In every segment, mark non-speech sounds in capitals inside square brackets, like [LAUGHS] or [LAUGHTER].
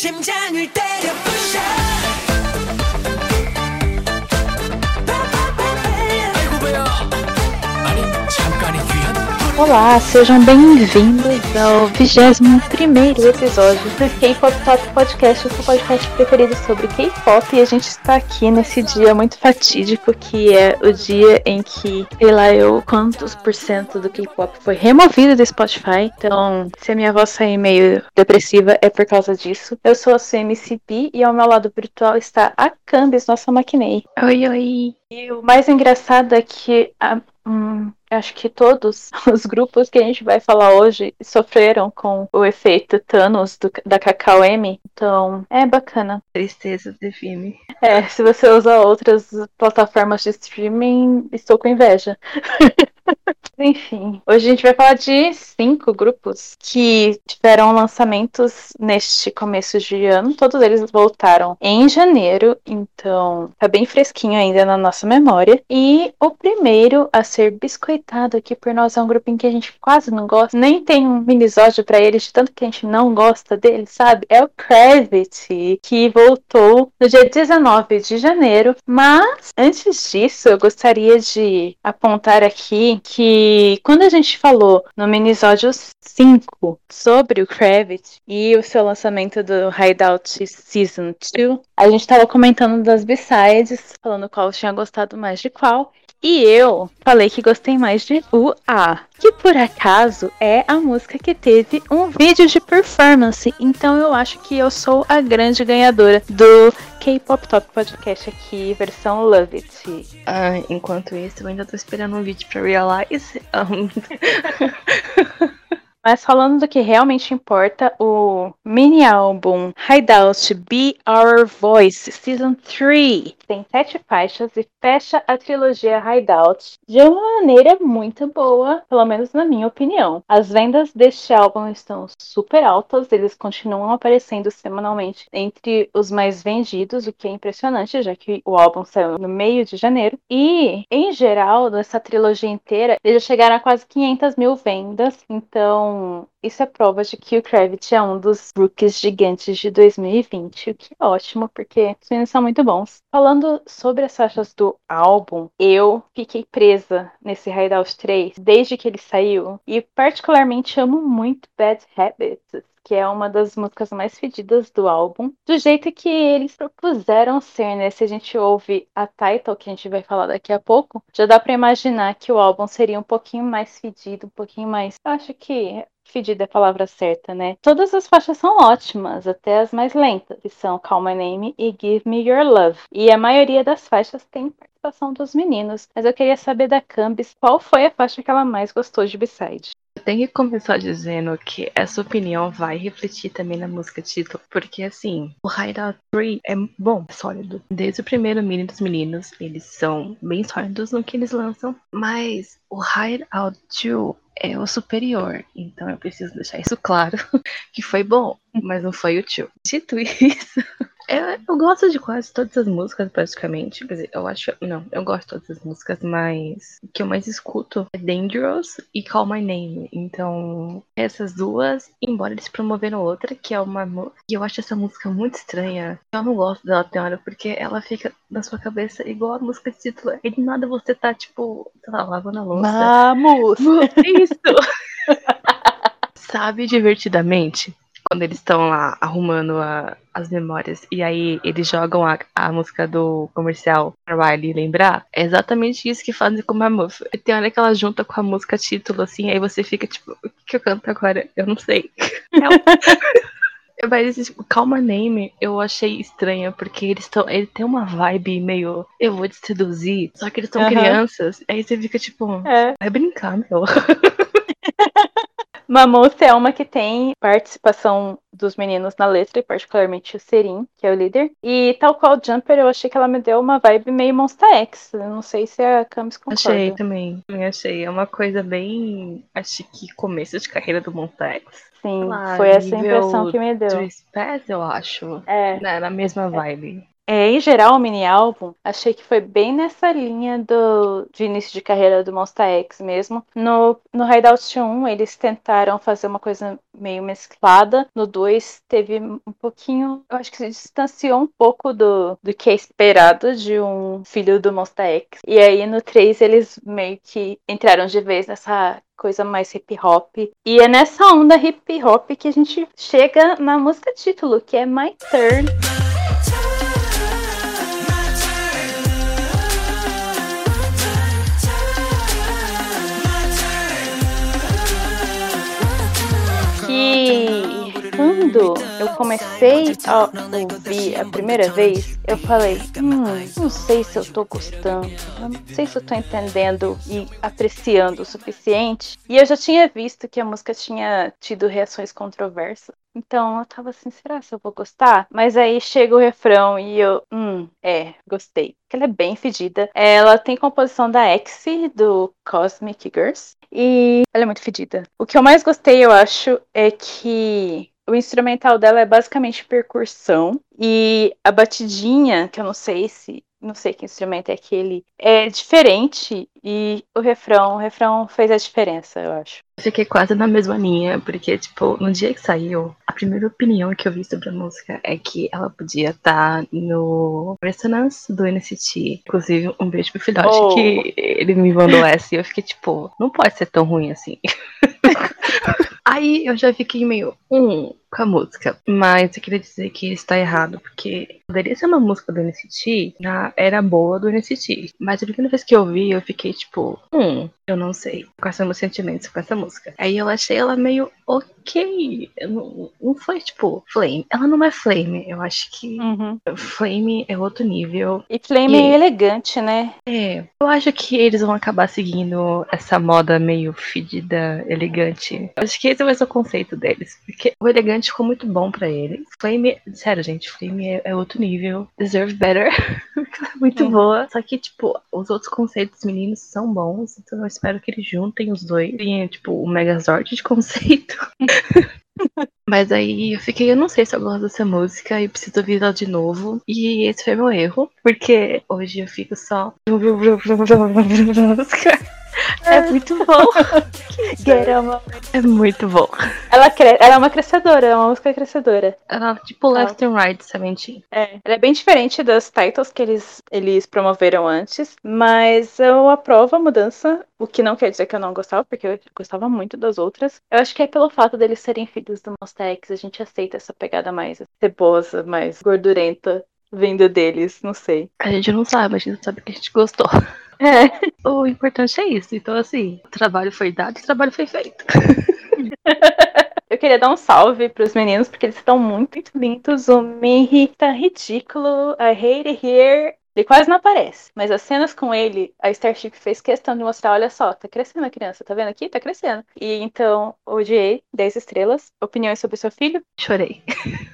심장을 때려 부셔 Olá, sejam bem-vindos ao 21 episódio do K-Pop Top Podcast, o seu podcast preferido sobre K-Pop. E a gente está aqui nesse dia muito fatídico, que é o dia em que, sei lá, eu quantos por cento do K-Pop foi removido do Spotify. Então, se a minha voz sair meio depressiva, é por causa disso. Eu sou a sua MCP e ao meu lado virtual está a Cambis, nossa maquinei. Oi, oi. E o mais engraçado é que a- hum, acho que todos [LAUGHS] os grupos que a gente vai falar hoje sofreram com o efeito Thanos do- da Cacau M. Então é bacana. Tristeza define. É, se você usa outras plataformas de streaming, estou com inveja. [LAUGHS] Enfim, hoje a gente vai falar de cinco grupos que tiveram lançamentos neste começo de ano. Todos eles voltaram em janeiro, então tá bem fresquinho ainda na nossa memória. E o primeiro a ser biscoitado aqui por nós é um grupinho que a gente quase não gosta, nem tem um minisódio pra eles, de tanto que a gente não gosta dele, sabe? É o Gravity, que voltou no dia 19 de janeiro. Mas antes disso, eu gostaria de apontar aqui que quando a gente falou no minisódio 5 sobre o Kravitz e o seu lançamento do Hideout Season 2, a gente tava comentando das B-sides, falando qual tinha gostado mais de qual. E eu falei que gostei mais de o A, que por acaso é a música que teve um vídeo de performance. Então eu acho que eu sou a grande ganhadora do K-Pop Top Podcast aqui, versão Love It. Ah, enquanto isso, eu ainda tô esperando um vídeo pra Realize. Um, [LAUGHS] Mas falando do que realmente importa, o mini álbum Hideout Be Our Voice Season 3 tem sete faixas e fecha a trilogia Hideout de uma maneira muito boa, pelo menos na minha opinião. As vendas deste álbum estão super altas, eles continuam aparecendo semanalmente entre os mais vendidos, o que é impressionante, já que o álbum saiu no meio de janeiro. E, em geral, nessa trilogia inteira, eles chegaram a quase 500 mil vendas, então isso é prova de que o Kravitz é um dos rookies gigantes de 2020, o que é ótimo, porque os meninos são muito bons. Falando sobre as faixas do álbum, eu fiquei presa nesse Hideout 3 desde que ele saiu, e particularmente amo muito Bad Habits. Que é uma das músicas mais fedidas do álbum. Do jeito que eles propuseram ser, né? Se a gente ouve a title, que a gente vai falar daqui a pouco, já dá pra imaginar que o álbum seria um pouquinho mais fedido, um pouquinho mais. Eu acho que fedida é a palavra certa, né? Todas as faixas são ótimas, até as mais lentas, que são Call My Name e Give Me Your Love. E a maioria das faixas tem participação dos meninos, mas eu queria saber da Cambis qual foi a faixa que ela mais gostou de B-side. Tenho que começar dizendo que essa opinião vai refletir também na música título. Porque, assim, o Hideout 3 é bom, é sólido. Desde o primeiro mini dos meninos, eles são bem sólidos no que eles lançam. Mas o Hideout 2 é o superior. Então eu preciso deixar isso [LAUGHS] claro. Que foi bom, mas não foi o 2. Dito isso. Eu, eu gosto de quase todas as músicas, praticamente. Quer dizer, eu acho. Não, eu gosto de todas as músicas, mas o que eu mais escuto é Dangerous e Call My Name. Então, essas duas, embora eles promoveram outra, que é uma. E eu acho essa música muito estranha. Eu não gosto dela, tem hora, porque ela fica na sua cabeça igual a música de título. E de nada você tá, tipo, sei lá, lavando a louça. Vamos! [LAUGHS] Isso! [LAUGHS] Sabe divertidamente? Quando eles estão lá arrumando a- as memórias e aí eles jogam a, a música do comercial pra Riley lembrar, é exatamente isso que fazem com Mammoth. E Tem hora que ela junta com a música título, assim, aí você fica tipo, o que, eu canto agora? Eu não sei. [LAUGHS] É Mas esse, tipo, Calma Name eu achei estranha, porque eles estão. Ele tem uma vibe meio. Eu vou te seduzir. Só que eles são Aham. crianças. Aí você fica tipo. É. Vai brincar, meu. [LAUGHS] Mammoth é uma que tem participação dos meninos na letra, e particularmente o Serin, que é o líder. E tal qual Jumper, eu achei que ela me deu uma vibe meio Monster X. Eu não sei se a Camis concorda. Achei também. Também achei. É uma coisa bem. Acho que começo de carreira do Montex. Sim, Lá, foi essa impressão que me deu. Three Pass, eu acho. É, Na, na mesma vibe. É, em geral, o mini álbum, achei que foi bem nessa linha do, de início de carreira do Monster X mesmo. No, no Hideout 1, eles tentaram fazer uma coisa meio mesclada. No 2, teve um pouquinho, eu acho que se distanciou um pouco do, do que é esperado de um filho do Monster X. E aí no 3, eles meio que entraram de vez nessa coisa mais hip hop. E é nessa onda hip hop que a gente chega na música título, que é My Turn. Quando eu comecei a ouvir a primeira vez, eu falei, hum, não sei se eu tô gostando, não sei se eu tô entendendo e apreciando o suficiente. E eu já tinha visto que a música tinha tido reações controversas. Então eu tava assim, será que eu vou gostar? Mas aí chega o refrão e eu, hum, é, gostei. Porque ela é bem fedida. Ela tem composição da X do Cosmic Girls. E ela é muito fedida. O que eu mais gostei, eu acho, é que o instrumental dela é basicamente percussão. E a batidinha, que eu não sei se não sei que instrumento é aquele, é diferente e o refrão, o refrão fez a diferença, eu acho. Fiquei quase na mesma linha, porque, tipo, no dia que saiu, a primeira opinião que eu vi sobre a música é que ela podia estar tá no Resonance do NCT. Inclusive, um beijo pro filhote oh. que ele me mandou essa e eu fiquei, tipo, não pode ser tão ruim assim. [LAUGHS] Aí eu já fiquei meio, hum, com a música. Mas eu queria dizer que está errado, porque poderia ser uma música do NCT, já era boa do NCT. Mas a primeira vez que eu vi, eu fiquei tipo, hum, eu não sei. Quais são meus sentimentos com essa música? Aí eu achei ela meio ok. Não, não foi tipo Flame. Ela não é Flame. Eu acho que uhum. Flame é outro nível. E Flame e... é elegante, né? É. Eu acho que eles vão acabar seguindo essa moda meio fedida, elegante. Eu acho que esse vai ser o conceito deles. Porque o elegante ficou muito bom para ele. Flame, sério, gente, Flame é, é outro nível. Deserve Better. [LAUGHS] muito uhum. boa. Só que, tipo, os outros conceitos meninos são bons. Então eu espero que eles juntem os dois. Tem, tipo, o Megazord de conceito. [LAUGHS] Mas aí eu fiquei, eu não sei se eu gosto dessa música e preciso ouvir ela de novo. E esse foi meu erro, porque hoje eu fico só. [LAUGHS] É muito bom. [LAUGHS] É muito bom. Ela, cre... ela é uma crescedora, é uma música crescedora. Ela, tipo, Left and Right, Seventeen. É, ela é bem diferente das titles que eles, eles promoveram antes, mas eu aprovo a mudança, o que não quer dizer que eu não gostava, porque eu gostava muito das outras. Eu acho que é pelo fato deles serem filhos do Monster X, a gente aceita essa pegada mais cebosa, mais gordurenta vindo deles, não sei. A gente não sabe, a gente sabe que a gente gostou. [LAUGHS] É. O importante é isso. Então, assim, o trabalho foi dado o trabalho foi feito. [LAUGHS] Eu queria dar um salve pros meninos, porque eles estão muito, muito lindos. O Minhy tá ridículo. I hate here. Ele quase não aparece, mas as cenas com ele, a Starship fez questão de mostrar, olha só, tá crescendo a criança, tá vendo aqui? Tá crescendo. E então, odiei 10 estrelas. Opiniões sobre seu filho? Chorei.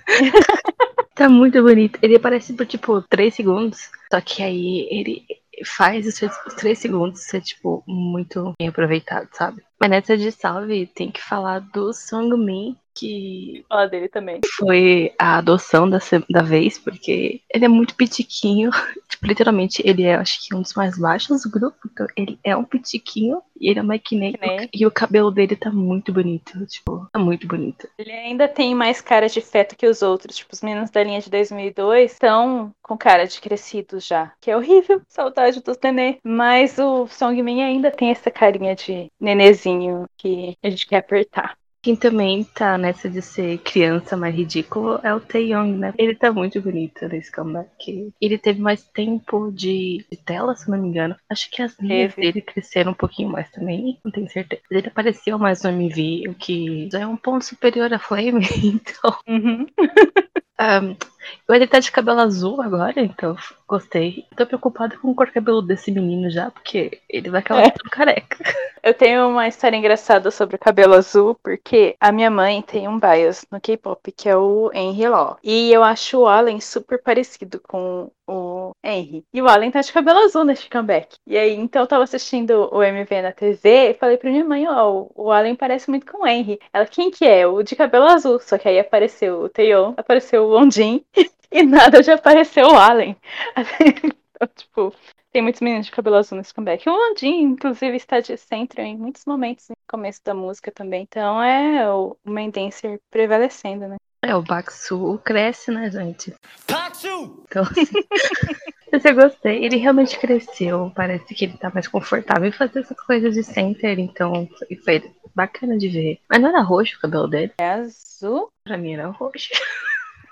[LAUGHS] tá muito bonito. Ele aparece por tipo 3 segundos, só que aí ele faz os três segundos ser, tipo, muito bem aproveitado, sabe? Mas nessa de salve tem que falar do Song Min, que. Fala dele também. Foi a adoção da, da vez, porque ele é muito pitiquinho. [LAUGHS] tipo, literalmente, ele é, acho que, um dos mais baixos do grupo. Então, ele é um pitiquinho e ele é que nem. E o cabelo dele tá muito bonito. Tipo, tá muito bonito. Ele ainda tem mais cara de feto que os outros. Tipo, os meninos da linha de 2002 estão com cara de crescidos já. Que é horrível. Saudade dos nenê. Mas o Songmin ainda tem essa carinha de nenezinho que a gente quer apertar. Quem também tá nessa de ser criança mais ridículo é o Taeyong, né? Ele tá muito bonito nesse comeback. Ele teve mais tempo de, de tela, se não me engano. Acho que as linhas dele cresceram um pouquinho mais também, não tenho certeza. Ele apareceu mais no MV, o que já é um ponto superior a Flame, [LAUGHS] então. Uhum. [LAUGHS] um, ele tá de cabelo azul agora, então gostei. Tô preocupada com o cor cabelo desse menino já, porque ele vai acabar é. careca. [LAUGHS] Eu tenho uma história engraçada sobre o cabelo azul, porque a minha mãe tem um bias no K-pop, que é o Henry Law. E eu acho o Allen super parecido com o Henry. E o Allen tá de cabelo azul neste comeback. E aí, então eu tava assistindo o MV na TV e falei pra minha mãe, ó, oh, o Allen parece muito com o Henry. Ela, quem que é? O de cabelo azul. Só que aí apareceu o Taeyeon, apareceu o Wonjin [LAUGHS] e nada de aparecer o Allen. [LAUGHS] Então, tipo, tem muitos meninos de cabelo azul nesse comeback. O Andin, inclusive, está de centro em muitos momentos no começo da música também. Então é o main dancer prevalecendo, né? É, o Baxu cresce, né, gente? 박수! Então, assim, mas [LAUGHS] eu gostei. Ele realmente cresceu. Parece que ele tá mais confortável em fazer essas coisas de center. Então, foi, foi bacana de ver. Mas não era roxo o cabelo dele? É azul. Pra mim era roxo.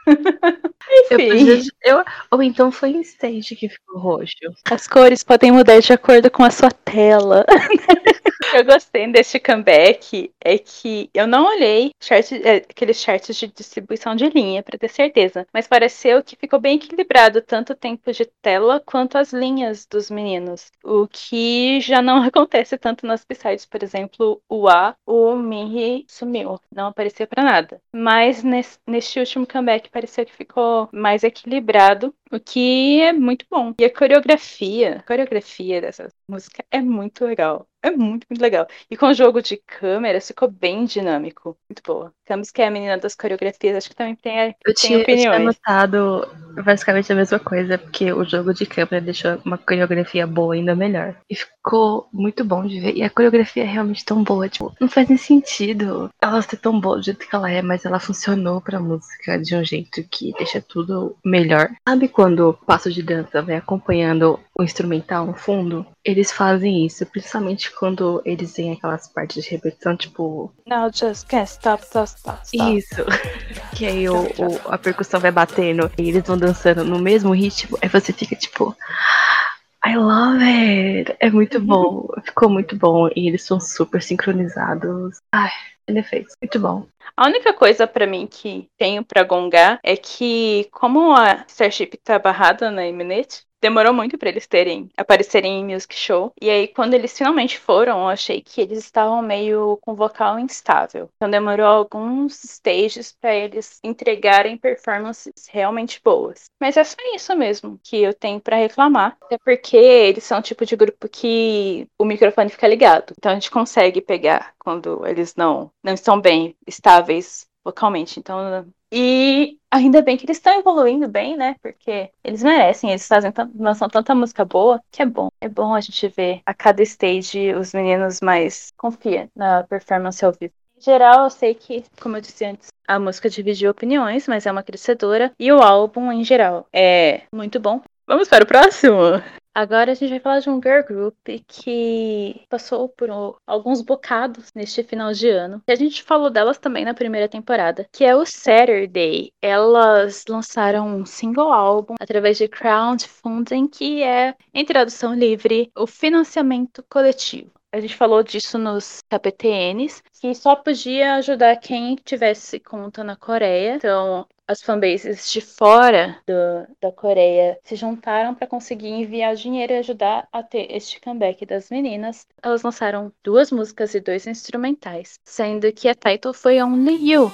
[LAUGHS] Eu, Enfim, podia- eu- ou então foi em stage que ficou roxo. as cores podem mudar de acordo com a sua tela. [LAUGHS] eu gostei deste comeback é que eu não olhei chart, é, aqueles charts de distribuição de linha pra ter certeza, mas pareceu que ficou bem equilibrado tanto o tempo de tela quanto as linhas dos meninos, o que já não [LAUGHS] acontece tanto nas B-sides, por exemplo, o A, o Minhy sumiu, não apareceu pra nada. Mas nesse, neste último comeback pareceu que ficou mais equilibrado, o que é muito bom. E a coreografia, a coreografia dessa música é muito legal. É muito, muito legal. E com o jogo de câmera ficou bem dinâmico. Muito boa. Camus, que é a menina das coreografias, acho que também tem, Eu tem tinha, eu tinha opiniões. Notado basicamente a mesma coisa, porque o jogo de câmera deixou uma coreografia boa ainda melhor. E ficou muito bom de ver. E a coreografia é realmente tão boa, tipo, não faz nem sentido ela ser tão boa do jeito que ela é, mas ela funcionou pra música de um jeito que deixa tudo melhor. Sabe quando o passo de dança vai acompanhando o instrumental no fundo? Eles fazem isso, principalmente quando eles têm aquelas partes de repetição, tipo, Now just can't stop, stop, stop, stop. isso. [LAUGHS] Que aí o, o- a percussão vai batendo e eles vão dançando no mesmo ritmo. Aí você fica tipo. I love it! É muito bom. Ficou muito bom. E eles são super sincronizados. Ai, defeitos. Muito bom. A única coisa pra mim que tenho pra gongar é que, como a Starship tá barrada na Eminete, demorou muito pra eles terem aparecerem em music show. E aí, quando eles finalmente foram, eu achei que eles estavam meio com vocal instável. Então demorou alguns stages pra eles entregarem performances realmente boas. Mas é só isso mesmo que eu tenho pra reclamar. Até porque eles são o tipo de grupo que o microfone fica ligado. Então a gente consegue pegar quando eles não, não estão bem estáveis vocalmente. Então, e ainda bem que eles estão evoluindo bem, né? Porque eles merecem, eles fazem lançam tanta música boa que é bom. É bom a gente ver a cada stage os meninos mais confia na performance ao vivo. Em geral, eu sei que, como eu disse antes, a música dividiu opiniões, mas é uma crescedora. E o álbum, em geral, é muito bom. Vamos para o próximo? Agora a gente vai falar de um girl group que passou por alguns bocados neste final de ano. E a gente falou delas também na primeira temporada, que é o Saturday. Elas lançaram um single álbum através de crowdfunding, que é, em tradução livre, o financiamento coletivo. A gente falou disso nos KPTNs, que só podia ajudar quem tivesse conta na Coreia. Então, as fanbases de fora do- da Coreia se juntaram para conseguir enviar dinheiro e ajudar a ter este comeback das meninas. Elas lançaram duas músicas e dois instrumentais, sendo que a title foi Only You.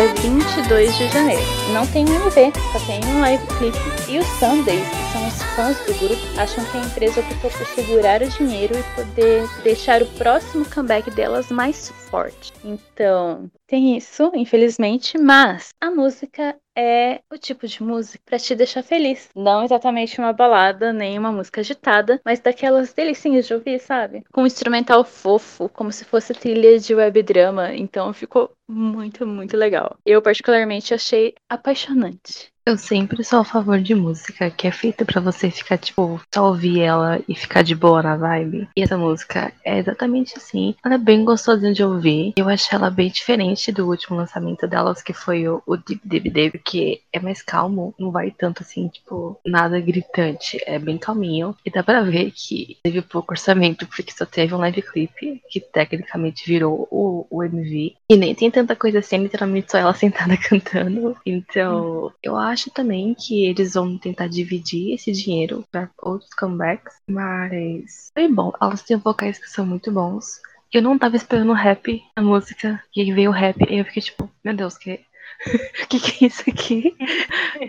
Dia 22 de janeiro. Não tem um MV, só tem um live clip. E os Sundays, os fãs do grupo, acham que a empresa optou por segurar o dinheiro e poder deixar o próximo comeback delas mais forte. Então, tem isso, infelizmente, mas a música é o tipo de música pra te deixar feliz. Não exatamente uma balada, nem uma música agitada, mas daquelas delicinhas de ouvir, sabe? Com um instrumental fofo, como se fosse trilha de webdrama. Então ficou muito, muito legal. Eu, particularmente, achei apaixonante. Eu sempre sou a favor de música que é feita pra você ficar, tipo, só ouvir ela e ficar de boa na vibe. E essa música é exatamente assim. Ela é bem gostosinha de ouvir. Eu achei ela bem diferente do último lançamento delas, que foi o, o Deep Deep Deep, porque é mais calmo, não vai tanto assim, tipo, nada gritante. É bem calminho. E dá pra ver que teve pouco orçamento, porque só teve um live clip, que tecnicamente virou o, o MV. E nem tem tanta coisa assim, literalmente só ela [LAUGHS] sentada cantando. Então, eu acho também que eles vão tentar dividir esse dinheiro para outros comebacks. Mas foi bom. Elas têm vocais que são muito bons. Eu não tava esperando rap, a música, e aí veio o rap, e eu fiquei tipo, meu Deus, que. [LAUGHS] que que é isso aqui?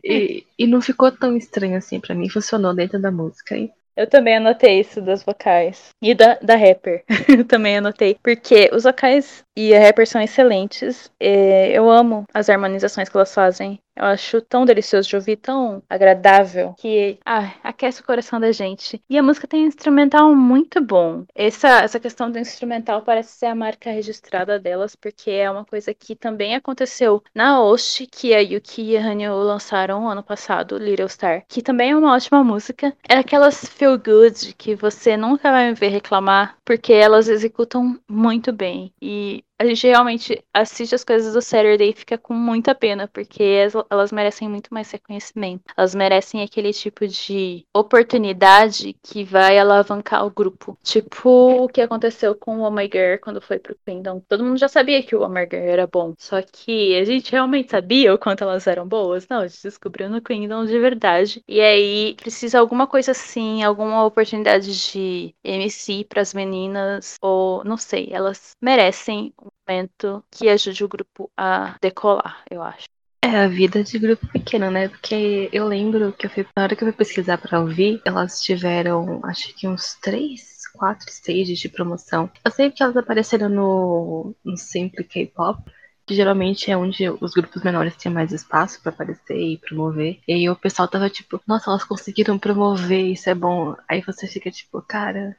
e, e não ficou tão estranho assim pra mim, funcionou dentro da música. E Eu também anotei isso das vocais. E da, da rapper. [LAUGHS] eu também anotei. Porque os vocais e a rapper são excelentes. É, eu amo as harmonizações que elas fazem. Eu acho tão delicioso de ouvir, tão agradável, que ah, aquece o coração da gente. E a música tem um instrumental muito bom. Essa, essa questão do instrumental parece ser a marca registrada delas, porque é uma coisa que também aconteceu na Oshi, que a Yuki e a Hanyo lançaram ano passado, Little Star, que também é uma ótima música. É aquelas feel good que você nunca vai me ver reclamar, porque elas executam muito bem. E a gente realmente assiste as coisas do Saturday e fica com muita pena, porque elas, merecem muito mais reconhecimento. Elas merecem aquele tipo de oportunidade que vai alavancar o grupo. Tipo o que aconteceu com o Girl quando foi pro Kingdom. Todo mundo já sabia que o Girl era bom. Só que a gente realmente sabia o quanto elas eram boas? Não, a gente descobriu no Kingdom de verdade. E aí precisa alguma coisa assim, alguma oportunidade de MC pras meninas, ou não sei, elas merecem momento que ajude o grupo a decolar, eu acho. É a vida de grupo pequeno, né? Porque eu lembro que eu fui, na hora que eu fui pesquisar pra ouvir, elas tiveram, acho que uns três, quatro stages de promoção. Eu sei que elas apareceram no, no Simple K-pop, que geralmente é onde os grupos menores têm mais espaço pra aparecer e promover. E aí o pessoal tava tipo, nossa, elas conseguiram promover, isso é bom. Aí você fica tipo, cara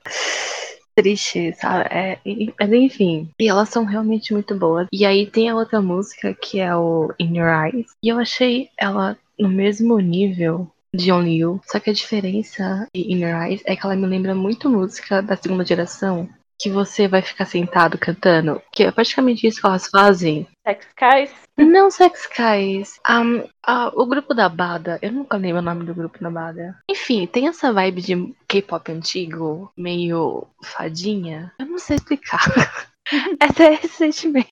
triste, sabe? É, mas enfim. E elas são realmente muito boas. E aí tem a outra música que é o In Your Eyes. E eu achei ela no mesmo nível de Only You. Só que a diferença de In Your Eyes é que ela me lembra muito música da segunda geração. Que você vai ficar sentado cantando. Que é praticamente isso que elas fazem. Sex Skies? Não Sex Guys. Um, ah, o grupo da Bada, eu nunca lembro o nome do grupo da Bada. Enfim, tem essa vibe de K-pop antigo, meio fadinha. Eu não sei explicar. [LAUGHS] [LAUGHS] Essa é esse sentimento.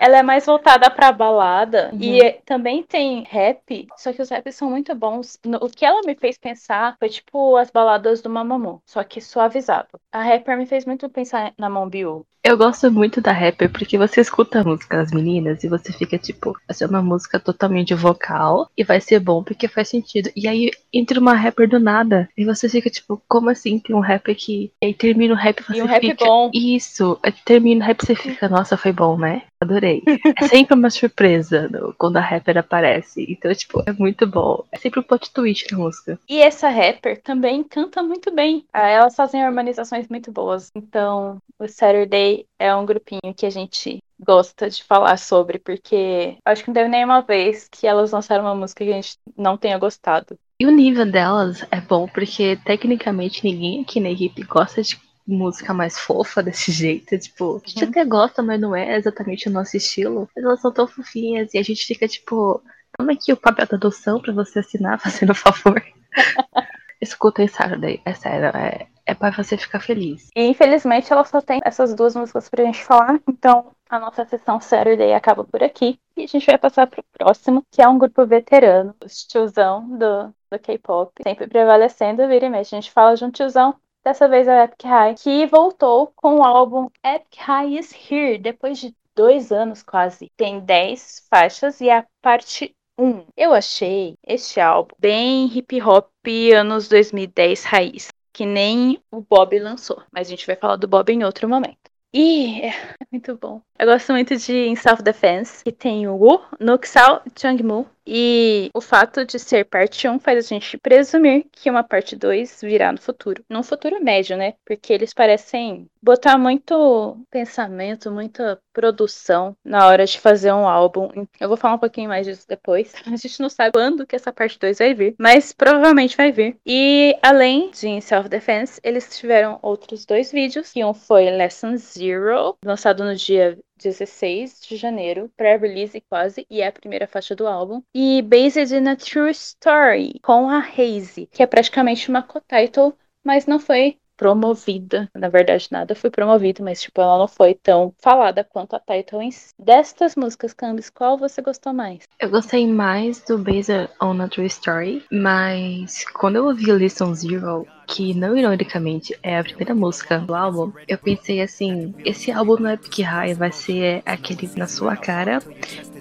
Ela é mais voltada pra balada Uhum. e também tem rap, só que os raps são muito bons. O que ela me fez pensar foi tipo as baladas do Mamamoo, só que suavizado. A rapper me fez muito pensar na Monbiu. Eu gosto muito da rapper porque você escuta a música das meninas e você fica tipo, vai ser uma música totalmente vocal e vai ser bom porque faz sentido. E aí entra uma rapper do nada e você fica tipo, como assim tem um rapper que. E aí termina o rap e você E um rap fica. bom. Isso, termina rap você [LAUGHS] fica, nossa, foi bom, né? Adorei. É sempre uma surpresa no- quando a rapper aparece. Então, tipo, é muito bom. É sempre um plot twist na música. E essa rapper também canta muito bem. Ah, Elas fazem harmonizações muito boas. Então, o Saturday é um grupinho que a gente gosta de falar sobre, porque acho que não teve nenhuma vez que elas lançaram uma música que a gente não tenha gostado. E o nível delas é bom porque tecnicamente ninguém aqui na equipe gosta de música mais fofa desse [LAUGHS] jeito. Tipo, a gente Uhum. até gosta, mas não é exatamente o nosso estilo. Mas elas são tão fofinhas e a gente fica tipo, toma aqui o papel da adoção pra você assinar, [LAUGHS] fazendo favor. [LAUGHS] Escuta esse Saturday, é sério, é, é pra você ficar feliz. E infelizmente ela só tem essas duas músicas pra gente falar, então a nossa sessão Saturday acaba por aqui. E a gente vai passar pro próximo, que é um grupo veterano, os tiozão do, do K-pop, sempre prevalecendo, vira e mexe. A gente fala de um tiozão, dessa vez é o Epic High, que voltou com o álbum Epic High is Here, depois de dois anos quase. Tem 10 faixas e a parte 1. Eu achei este álbum bem hip hop anos 2010 raiz que nem o Bob lançou. Mas a gente vai falar do Bob em outro momento. E é muito bom. Eu gosto muito de In Self Defense, que tem o Woo, Nuxal Changmu. E o fato de ser parte 1 faz a gente presumir que uma parte 2 virá no futuro. Num futuro médio, né? Porque eles parecem botar muito pensamento, muita produção na hora de fazer um álbum. Eu vou falar um pouquinho mais disso depois. [LAUGHS] A gente não sabe quando que essa parte 2 vai vir, mas provavelmente vai vir. E além de Self Defense, eles tiveram outros dois vídeos, que um foi Lesson Zero, lançado no dia 16 de janeiro, pré-release quase, e é a primeira faixa do álbum. E Based in a True Story, com a Haze, que é praticamente uma co-title, mas não foi promovida. Na verdade, nada foi promovido, mas tipo, ela não foi tão falada quanto a title em si. Destas músicas, Cambis, qual você gostou mais? Eu gostei mais do Based on a True Story, mas quando eu ouvi Listen Zero, que não ironicamente é a primeira música do álbum, eu pensei assim, esse álbum no Epic High vai ser aquele na sua cara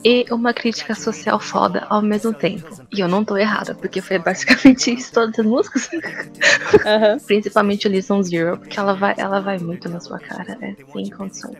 e uma crítica social foda ao mesmo tempo. E eu não tô errada, porque foi [LAUGHS] basicamente isso todas as músicas. Aham. [LAUGHS] Principalmente o Listen Zero, porque ela vai, ela vai muito na sua cara, é sem condições.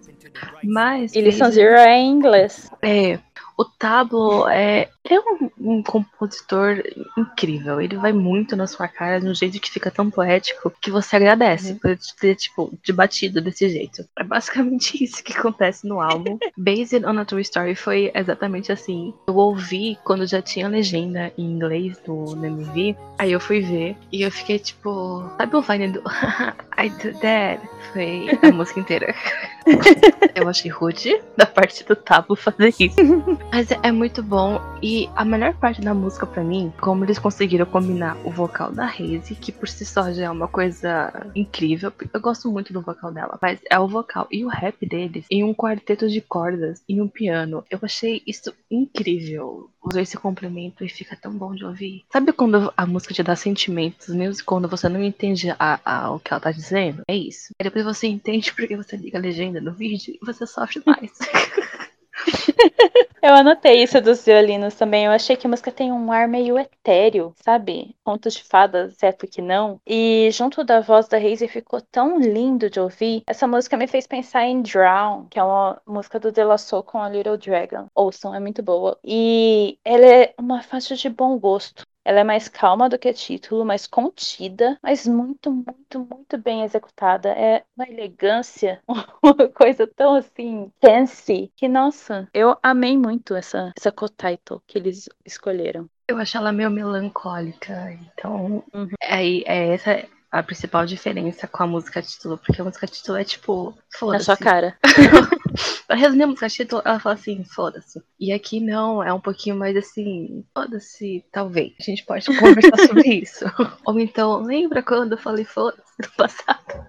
Mas. E Listen Zero é em inglês. É. O Tablo é, é um, um compositor incrível. Ele vai muito na sua cara de um jeito que fica tão poético que você agradece por ter, tipo, de batido desse jeito. É basicamente [LAUGHS] isso que acontece no álbum. Based on a True Story foi exatamente assim. Eu ouvi quando já tinha legenda em inglês no MV. Aí eu fui ver e eu fiquei tipo. Sabe o Vine do [LAUGHS] I do that? Foi a música inteira. [LAUGHS] [LAUGHS] Eu achei rude da parte do Tablo fazer isso. [LAUGHS] Mas é, muito bom. E a melhor parte da música pra mim, como eles conseguiram combinar o vocal da Haze, que por si só já é uma coisa incrível. Eu gosto muito do vocal dela, mas é o vocal e o rap deles em um quarteto de cordas e um piano. Eu achei isso incrível. Os dois se complementam e fica tão bom de ouvir. Sabe quando a música te dá sentimentos, mesmo quando você não entende a, a- o que ela tá dizendo? É isso. Aí depois você entende [LAUGHS] porque você liga a legenda no vídeo e você sofre mais. [LAUGHS] [LAUGHS] Eu anotei isso dos violinos também. Eu achei que a música tem um ar meio etéreo, sabe? Contos de fadas, se é porque não. E junto da voz da Hazy ficou tão lindo de ouvir. Essa música me fez pensar em Drown, que é uma música do De La Soul com a Little Dragon. Ouçam, é muito boa. E ela é uma faixa de bom gosto. Ela é mais calma do que título, mais contida, mas muito, muito, muito bem executada. É uma elegância, [LAUGHS] uma coisa tão assim, fancy, que nossa, eu amei muito essa, essa co-title que eles escolheram. Eu acho ela meio melancólica, então Uhum. aí é essa a principal diferença com a música título, porque a música título é tipo, Na sua cara. [LAUGHS] A música título, ela fala assim, foda-se. E aqui não, é um pouquinho mais assim, foda-se, talvez. A gente pode conversar [LAUGHS] sobre isso. Ou então, lembra quando eu falei foda-se no passado?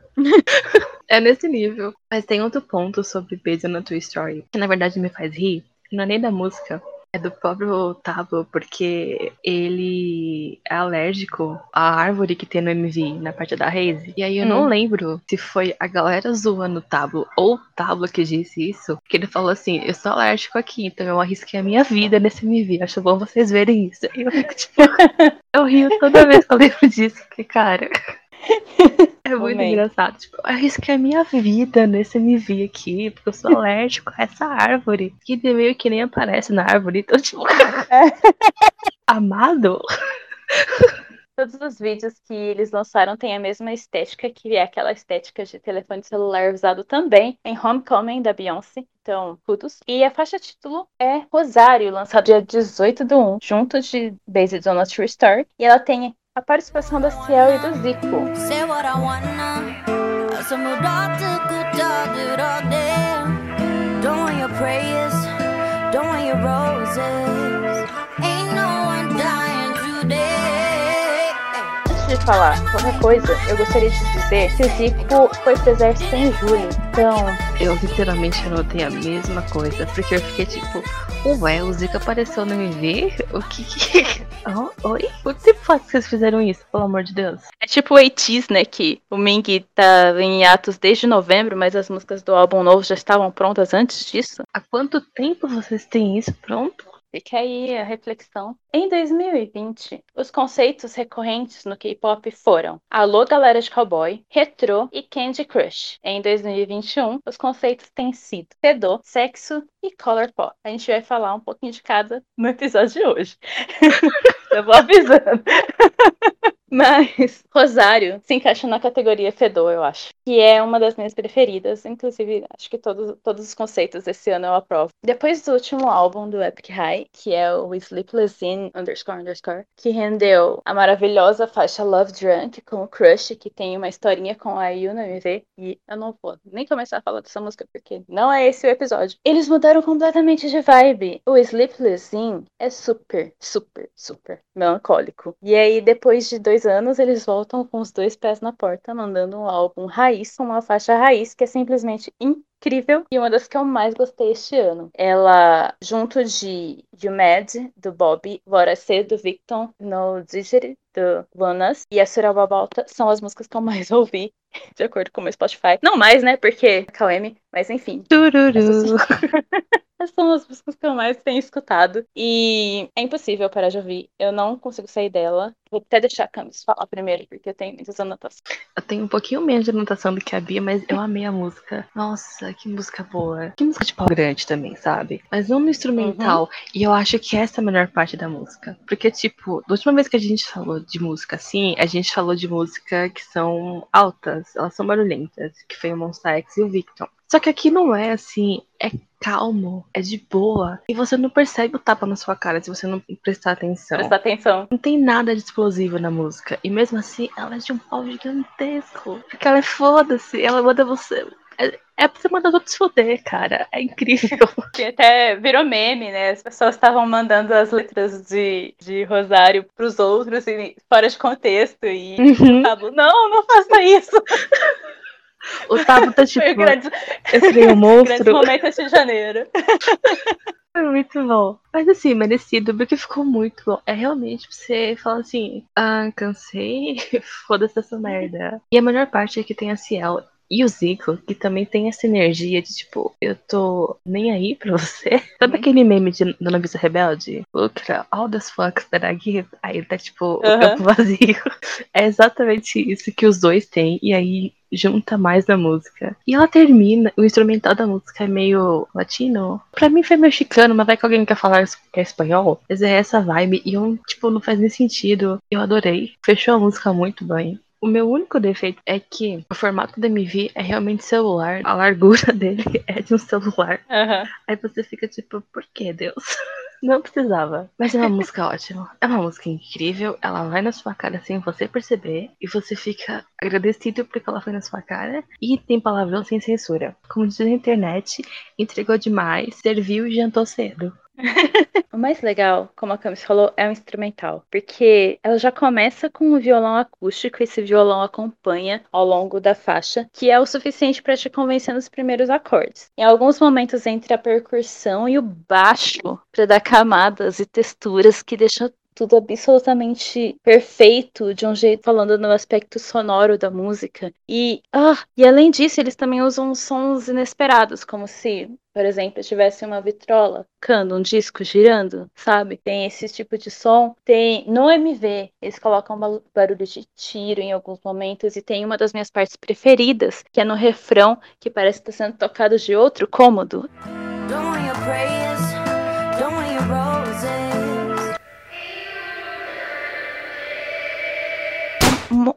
é nesse nível. Mas tem outro ponto sobre Based on a True Story, que na verdade me faz rir. Não é nem da música, é do próprio Tablo, porque ele é alérgico à árvore que tem no MV, na parte da Haze. E aí eu não Hum. lembro se foi a galera zoando o Tablo ou o Tablo que disse isso. Que ele falou assim: Eu sou alérgico aqui, então eu arrisquei a minha vida nesse MV. Acho bom vocês verem isso. E eu fico tipo. [LAUGHS] eu rio toda vez que eu lembro disso, porque, cara. [LAUGHS] É muito engraçado. Tipo, eu arrisquei a minha vida nesse MV aqui, porque eu sou [LAUGHS] alérgico a essa árvore. Que meio que nem aparece na árvore. Então, tipo. [LAUGHS] Amado? Todos os vídeos que eles lançaram têm a mesma estética, que é aquela estética de telefone celular usado também em Homecoming da Beyoncé. Então, kudos. E a faixa título é Rosário, lançado dia 18 do 1, junto de Based on a True Story. E ela tem a participação da Ciel e do Zico. Don't want your prayers, your roses. De falar qualquer coisa, eu gostaria de dizer que o Zico foi pro exército em julho. Então, Eu literalmente anotei a mesma coisa, porque eu fiquei tipo, ué, o Zika apareceu no MV? O que que. [LAUGHS] Oh, oi? Por que foi que vocês fizeram isso, pelo amor de Deus? é tipo o 80s, né? Que o Ming tá em atos desde novembro, mas as músicas do álbum novo já estavam prontas antes disso. Há quanto tempo vocês têm isso pronto? Fica aí a reflexão. Em 2020, os conceitos recorrentes no K-pop foram Alô Galera de Cowboy, Retro e Candy Crush. Em 2021, os conceitos têm sido Fedor, Sexo e Color Pop. A gente vai falar um pouquinho de cada no episódio de hoje. [LAUGHS] Eu vou avisando. [LAUGHS] Mas Rosário se encaixa na categoria Fedor, eu acho. Que é uma das minhas preferidas. Inclusive, acho que todos, todos os conceitos desse ano eu aprovo. Depois do último álbum do Epic High, que é o Sleepless In underscore underscore, que rendeu a maravilhosa faixa Love Drunk com o Crush, que tem uma historinha com a Yu no MV. E eu não vou nem começar a falar dessa música, porque não é esse o episódio. Eles mudaram completamente de vibe. O Sleepless In é super, super, super melancólico. E aí, depois de dois anos, eles voltam com os dois pés na porta, mandando um álbum raiz, uma faixa raiz que é simplesmente incrível e uma das que eu mais gostei este ano. Ela, junto de You Mad, do Bob, Bora C, do Victon, No Digit, do Lunas e a Suraba Balta são as músicas que eu mais [LAUGHS] ouvi, [LAUGHS] de acordo com o meu Spotify. Não mais, né? Porque KM, mas enfim. Tururu. [LAUGHS] Essas são as músicas que eu mais tenho escutado. E é impossível parar de ouvir. Eu não consigo sair dela. Vou até deixar a Camis falar primeiro, porque eu tenho muitas anotações. Eu tenho um pouquinho menos de anotação do que a Bia, mas eu amei a música. Nossa, que música boa. Que música de pau grande também, sabe? Mas não no instrumental. E eu acho que essa é a melhor parte da música. Porque, tipo, da última vez que a gente falou de música assim, a gente falou de música que são altas, elas são barulhentas, que foi o Monsta X e o Victor. Só que aqui não é assim, é calmo, é de boa. E você não percebe o tapa na sua cara se você não prestar atenção. Presta atenção. Não tem nada de explosivo na música. E mesmo assim, ela é de um pau gigantesco. Porque ela é foda-se. Ela manda você. É, pra você mandar os outros foder, cara. É incrível. Que [LAUGHS] até virou meme, né? As pessoas estavam mandando as letras de, de Rosário pros outros e fora de contexto. E Uhum. o Pablo, não, não faça isso. O Tabo tá [LAUGHS] tipo. Foi o grande, Eu criei um [LAUGHS] grande monstro. momento de janeiro. Foi muito bom. Mas assim, merecido, porque ficou muito bom. É realmente pra você falar assim, ah, cansei, foda-se essa merda. E a melhor parte é que tem a Ciel e o Zico, que também tem essa energia de tipo, eu tô nem aí pra você. [LAUGHS] Sabe aquele meme de Dona Vista Rebelde? Look all the fucks that I give. Aí ele tá tipo, o campo vazio. [LAUGHS] É exatamente isso que os dois têm. E aí junta mais na música. E ela termina, o instrumental da música é meio latino. Pra mim foi mexicano, mas vai que alguém quer falar que é espanhol. Mas é essa vibe e eu, tipo, não faz nem sentido. Eu adorei. Fechou a música muito bem. O meu único defeito é que o formato da MV é realmente celular. A largura [LAUGHS] dele é de um celular. Aham. Aí você fica tipo, por que, Deus? [LAUGHS] Não precisava. Mas é uma música [LAUGHS] ótima. É uma música incrível. Ela vai na sua cara sem você perceber. E você fica agradecido porque ela foi na sua cara. E tem palavrão sem censura. Como diz na internet, entregou demais, serviu e jantou cedo. [LAUGHS] O mais legal, como a Camis falou, é o instrumental, porque ela já começa com um violão acústico, esse violão acompanha ao longo da faixa, que é o suficiente para te convencer nos primeiros acordes. Em alguns momentos entre a percussão e o baixo, para dar camadas e texturas que deixam tudo absolutamente perfeito de um jeito falando no aspecto sonoro da música. E ah, e além disso, eles também usam sons inesperados, como se, por exemplo, tivesse uma vitrola tocando, um disco girando, sabe? Tem esse tipo de som. Tem no MV, eles colocam ba- barulho de tiro em alguns momentos e tem uma das minhas partes preferidas, que é no refrão, que parece estar sendo tocado de outro cômodo. Don't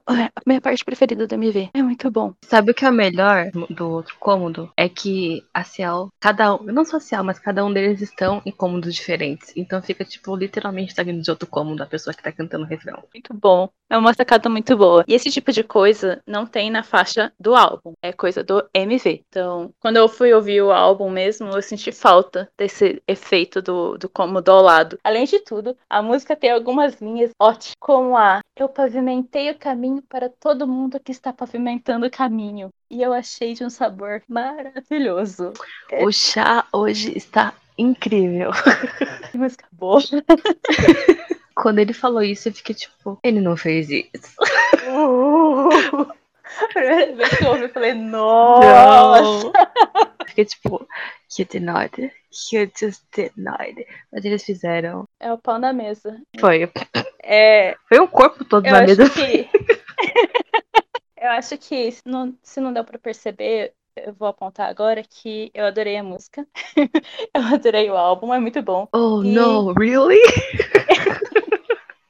A minha parte preferida do MV. É muito bom. Sabe o que é o melhor do outro cômodo? É que a Ciel, cada um, não só a Ciel, mas cada um deles estão em cômodos diferentes. Então fica, tipo, literalmente tá vindo de outro cômodo a pessoa que tá cantando o refrão. Muito bom. É uma sacada muito boa. E esse tipo de coisa não tem na faixa do álbum. É coisa do MV. Então, quando eu fui ouvir o álbum mesmo, eu senti falta desse efeito do, do cômodo ao lado. Além de tudo, a música tem algumas linhas ótimas, como a Eu pavimentei o caminho para todo mundo que está pavimentando o caminho. E eu achei de um sabor maravilhoso. O chá hoje está incrível. Que música boa. Quando ele falou isso, eu fiquei tipo, ele não fez isso. [LAUGHS] Primeira vez que eu ouvi, eu falei, nossa! Fiquei tipo, you did not, you just did not. Mas eles fizeram. É o pau na mesa. Foi. É, Foi um corpo todo eu na mesa. que. [LAUGHS] eu acho que se não, se não deu pra perceber, eu vou apontar agora que eu adorei a música. [LAUGHS] eu adorei o álbum, é muito bom. Oh E- no, really? [LAUGHS]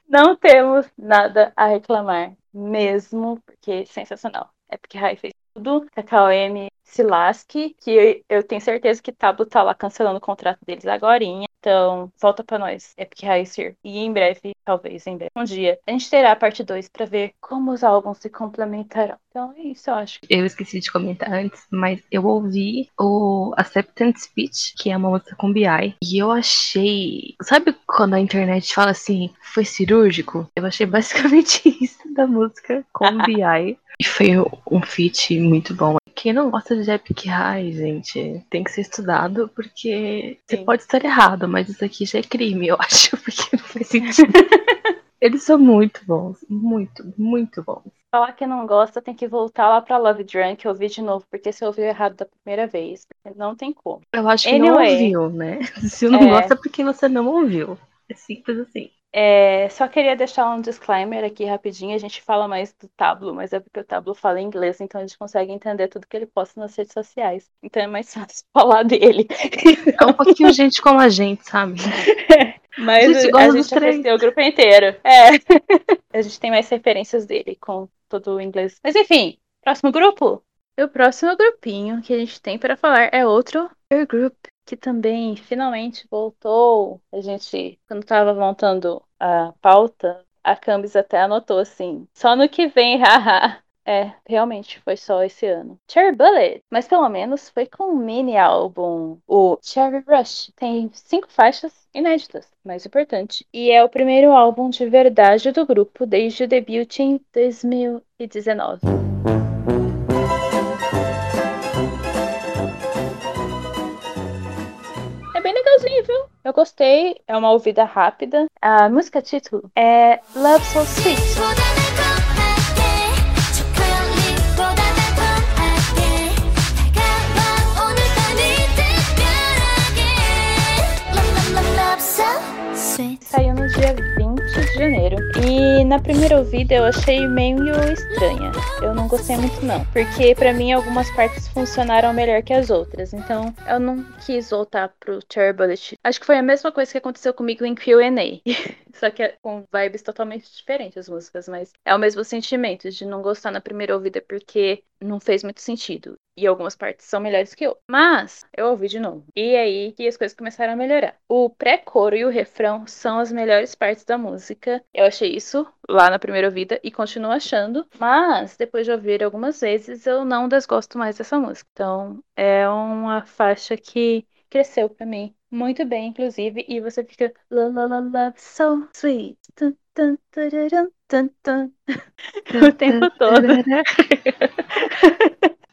Não temos nada a reclamar, mesmo, porque sensacional. É porque Rai fez tudo, Cacau M se lasque, que eu, eu tenho certeza que Tablo tá lá cancelando o contrato deles agorinha. Então, volta pra nós. Rai Sir. E em breve, talvez em breve, um dia, a gente terá a parte 2 pra ver como os álbuns se complementarão. Então é isso, eu acho. Eu esqueci de comentar antes, mas eu ouvi o Acceptance Speech, que é uma música com BI, e eu achei. Sabe quando a internet fala assim, foi cirúrgico? Eu achei basicamente [LAUGHS] isso da música com BI. E foi um feat muito bom. Quem não gosta de Epic High, gente, tem que ser estudado, porque você pode estar errado, mas isso aqui já é crime, eu [LAUGHS] acho, porque não faz sentido. [LAUGHS] Eles são muito bons. Muito, muito bons. Falar que não gosta tem que voltar lá pra Love Drunk e ouvir de novo, porque você ouviu errado da primeira vez. Não tem como. Eu acho que não Anyway. ouviu, né? [LAUGHS] Se não É. gosta é porque você não ouviu. É simples assim. É, só queria deixar um disclaimer aqui rapidinho. A gente fala mais do Tablo, mas é porque o Tablo fala inglês, então a gente consegue entender tudo que ele posta nas redes sociais. Então é mais [LAUGHS] fácil falar dele. É um pouquinho gente como a gente, sabe? [LAUGHS] Mas A gente a, gosta gente dos três. aprendeu o grupo inteiro. É. [LAUGHS] a gente tem mais referências dele com todo o inglês. Mas enfim, próximo grupo? O próximo grupinho que a gente tem para falar é outro girl group, que também finalmente voltou. A gente, quando tava montando a pauta, a Cambis até anotou assim: só no que vem, [LAUGHS] haha. É, realmente foi só esse ano. Cherry Bullet, mas pelo menos foi com um mini álbum. O Cherry Rush tem cinco faixas inéditas, mais importante. E é o primeiro álbum de verdade do grupo desde o debut em 2019. Eu gostei, é uma ouvida rápida. A música título é Love So Sweet. De janeiro. E na primeira ouvida eu achei meio estranha. Eu não gostei muito não. Porque pra mim algumas partes funcionaram melhor que as outras. Então eu não quis voltar pro Cherry Bullet. Acho que foi a mesma coisa que aconteceu comigo em Q&A. [LAUGHS] Só que é com vibes totalmente diferentes as músicas. Mas é o mesmo sentimento de não gostar na primeira ouvida porque não fez muito sentido. E algumas partes são melhores que outras. Mas eu ouvi de novo. E é aí que as coisas começaram a melhorar. O pré-coro e o refrão são as melhores partes da música. Eu achei isso lá na primeira ouvida e continuo achando. Mas depois de ouvir algumas vezes, eu não desgosto mais dessa música. Então é uma faixa que cresceu pra mim. Muito bem, inclusive, e você fica la la la love so sweet. Tum, tararam, tum, tum. o tempo todo. É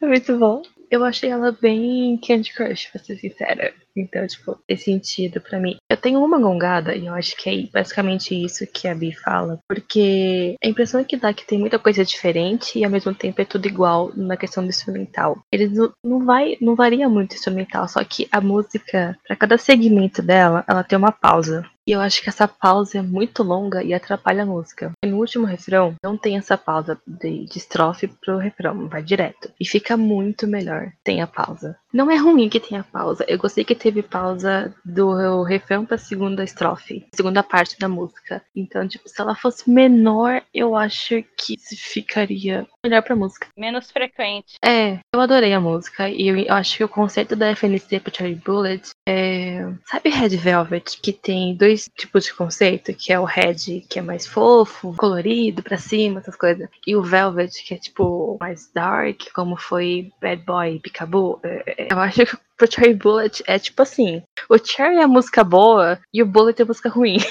[LAUGHS] muito bom. Eu achei ela bem Candy Crush, pra ser sincera. Então, tipo, esse sentido pra mim. Eu tenho uma gongada, e eu acho que é basicamente isso que a Bi fala. Porque a impressão que dá é que tem muita coisa diferente e ao mesmo tempo é tudo igual na questão do instrumental. Eles não, não vai, não varia muito o instrumental, só que a música, pra cada segmento dela, ela tem uma pausa. E eu acho que essa pausa é muito longa e atrapalha a música. E último refrão, não tem essa pausa de, de estrofe pro refrão, vai direto. E fica muito melhor. Tem a pausa. Não é ruim que tenha pausa. Eu gostei que teve pausa do refrão pra segunda estrofe, segunda parte da música. Então, tipo, se ela fosse menor, eu acho que ficaria melhor pra música. Menos frequente. É, eu adorei a música e eu, eu acho que o conceito da FNC pro Cherry Bullet é. Sabe Red Velvet, que tem dois tipos de conceito? Que é o Red, que é mais fofo, colorido, pra cima, essas coisas. E o Velvet, que é tipo mais dark, como foi Bad Boy, Peekaboo. É, Eu acho que pro Cherry Bullet é tipo assim: o Cherry é a música boa e o Bullet é a música ruim. [LAUGHS]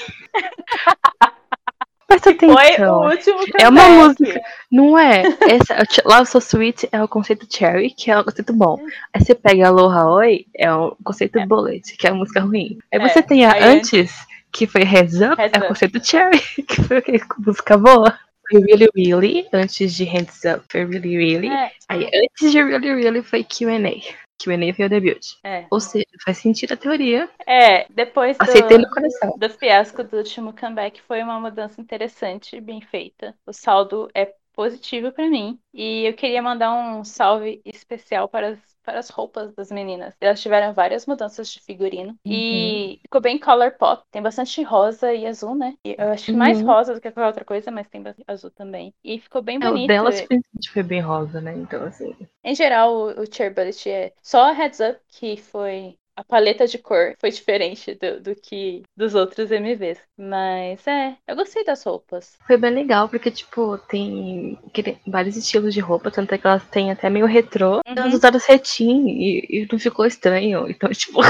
Presta Foi o atenção. último É uma música. Não é. Essa, Love So Sweet é o conceito Cherry, que é o conceito bom. Aí você pega Aloha Oi, é o conceito Bullet, que é a música ruim. Aí É, você tem a aí antes, que foi Heads Up, Heads é conceito Cherry, [LAUGHS] que foi o quê? música boa. Foi Really Really, antes de Hands Up foi Really Really. É, Aí antes de Really Really foi Q&A. Q&A foi o debut. é. Ou seja, faz sentido a teoria. É, depois do, Aceitei no coração. do fiasco do último comeback foi uma mudança interessante, bem feita. O saldo é positivo pra mim. E eu queria mandar um salve especial para as, para as roupas das meninas. Elas tiveram várias mudanças de figurino. E ficou bem color pop. Tem bastante rosa e azul, né? E eu acho que mais Uhum. rosa do que qualquer outra coisa, mas tem bastante azul também. E ficou bem É, o bonito. dela simplesmente foi bem rosa, né? Então, assim. Em geral, o, o Cherry Bullet é só a Heads Up que foi. A paleta de cor foi diferente do, do que dos outros MVs. Mas é, eu gostei das roupas. Foi bem legal, porque, tipo, tem vários estilos de roupa, tanto é que elas têm até meio retrô. Elas Uhum. usaram cetim e, e não ficou estranho. Então, [LAUGHS] tipo,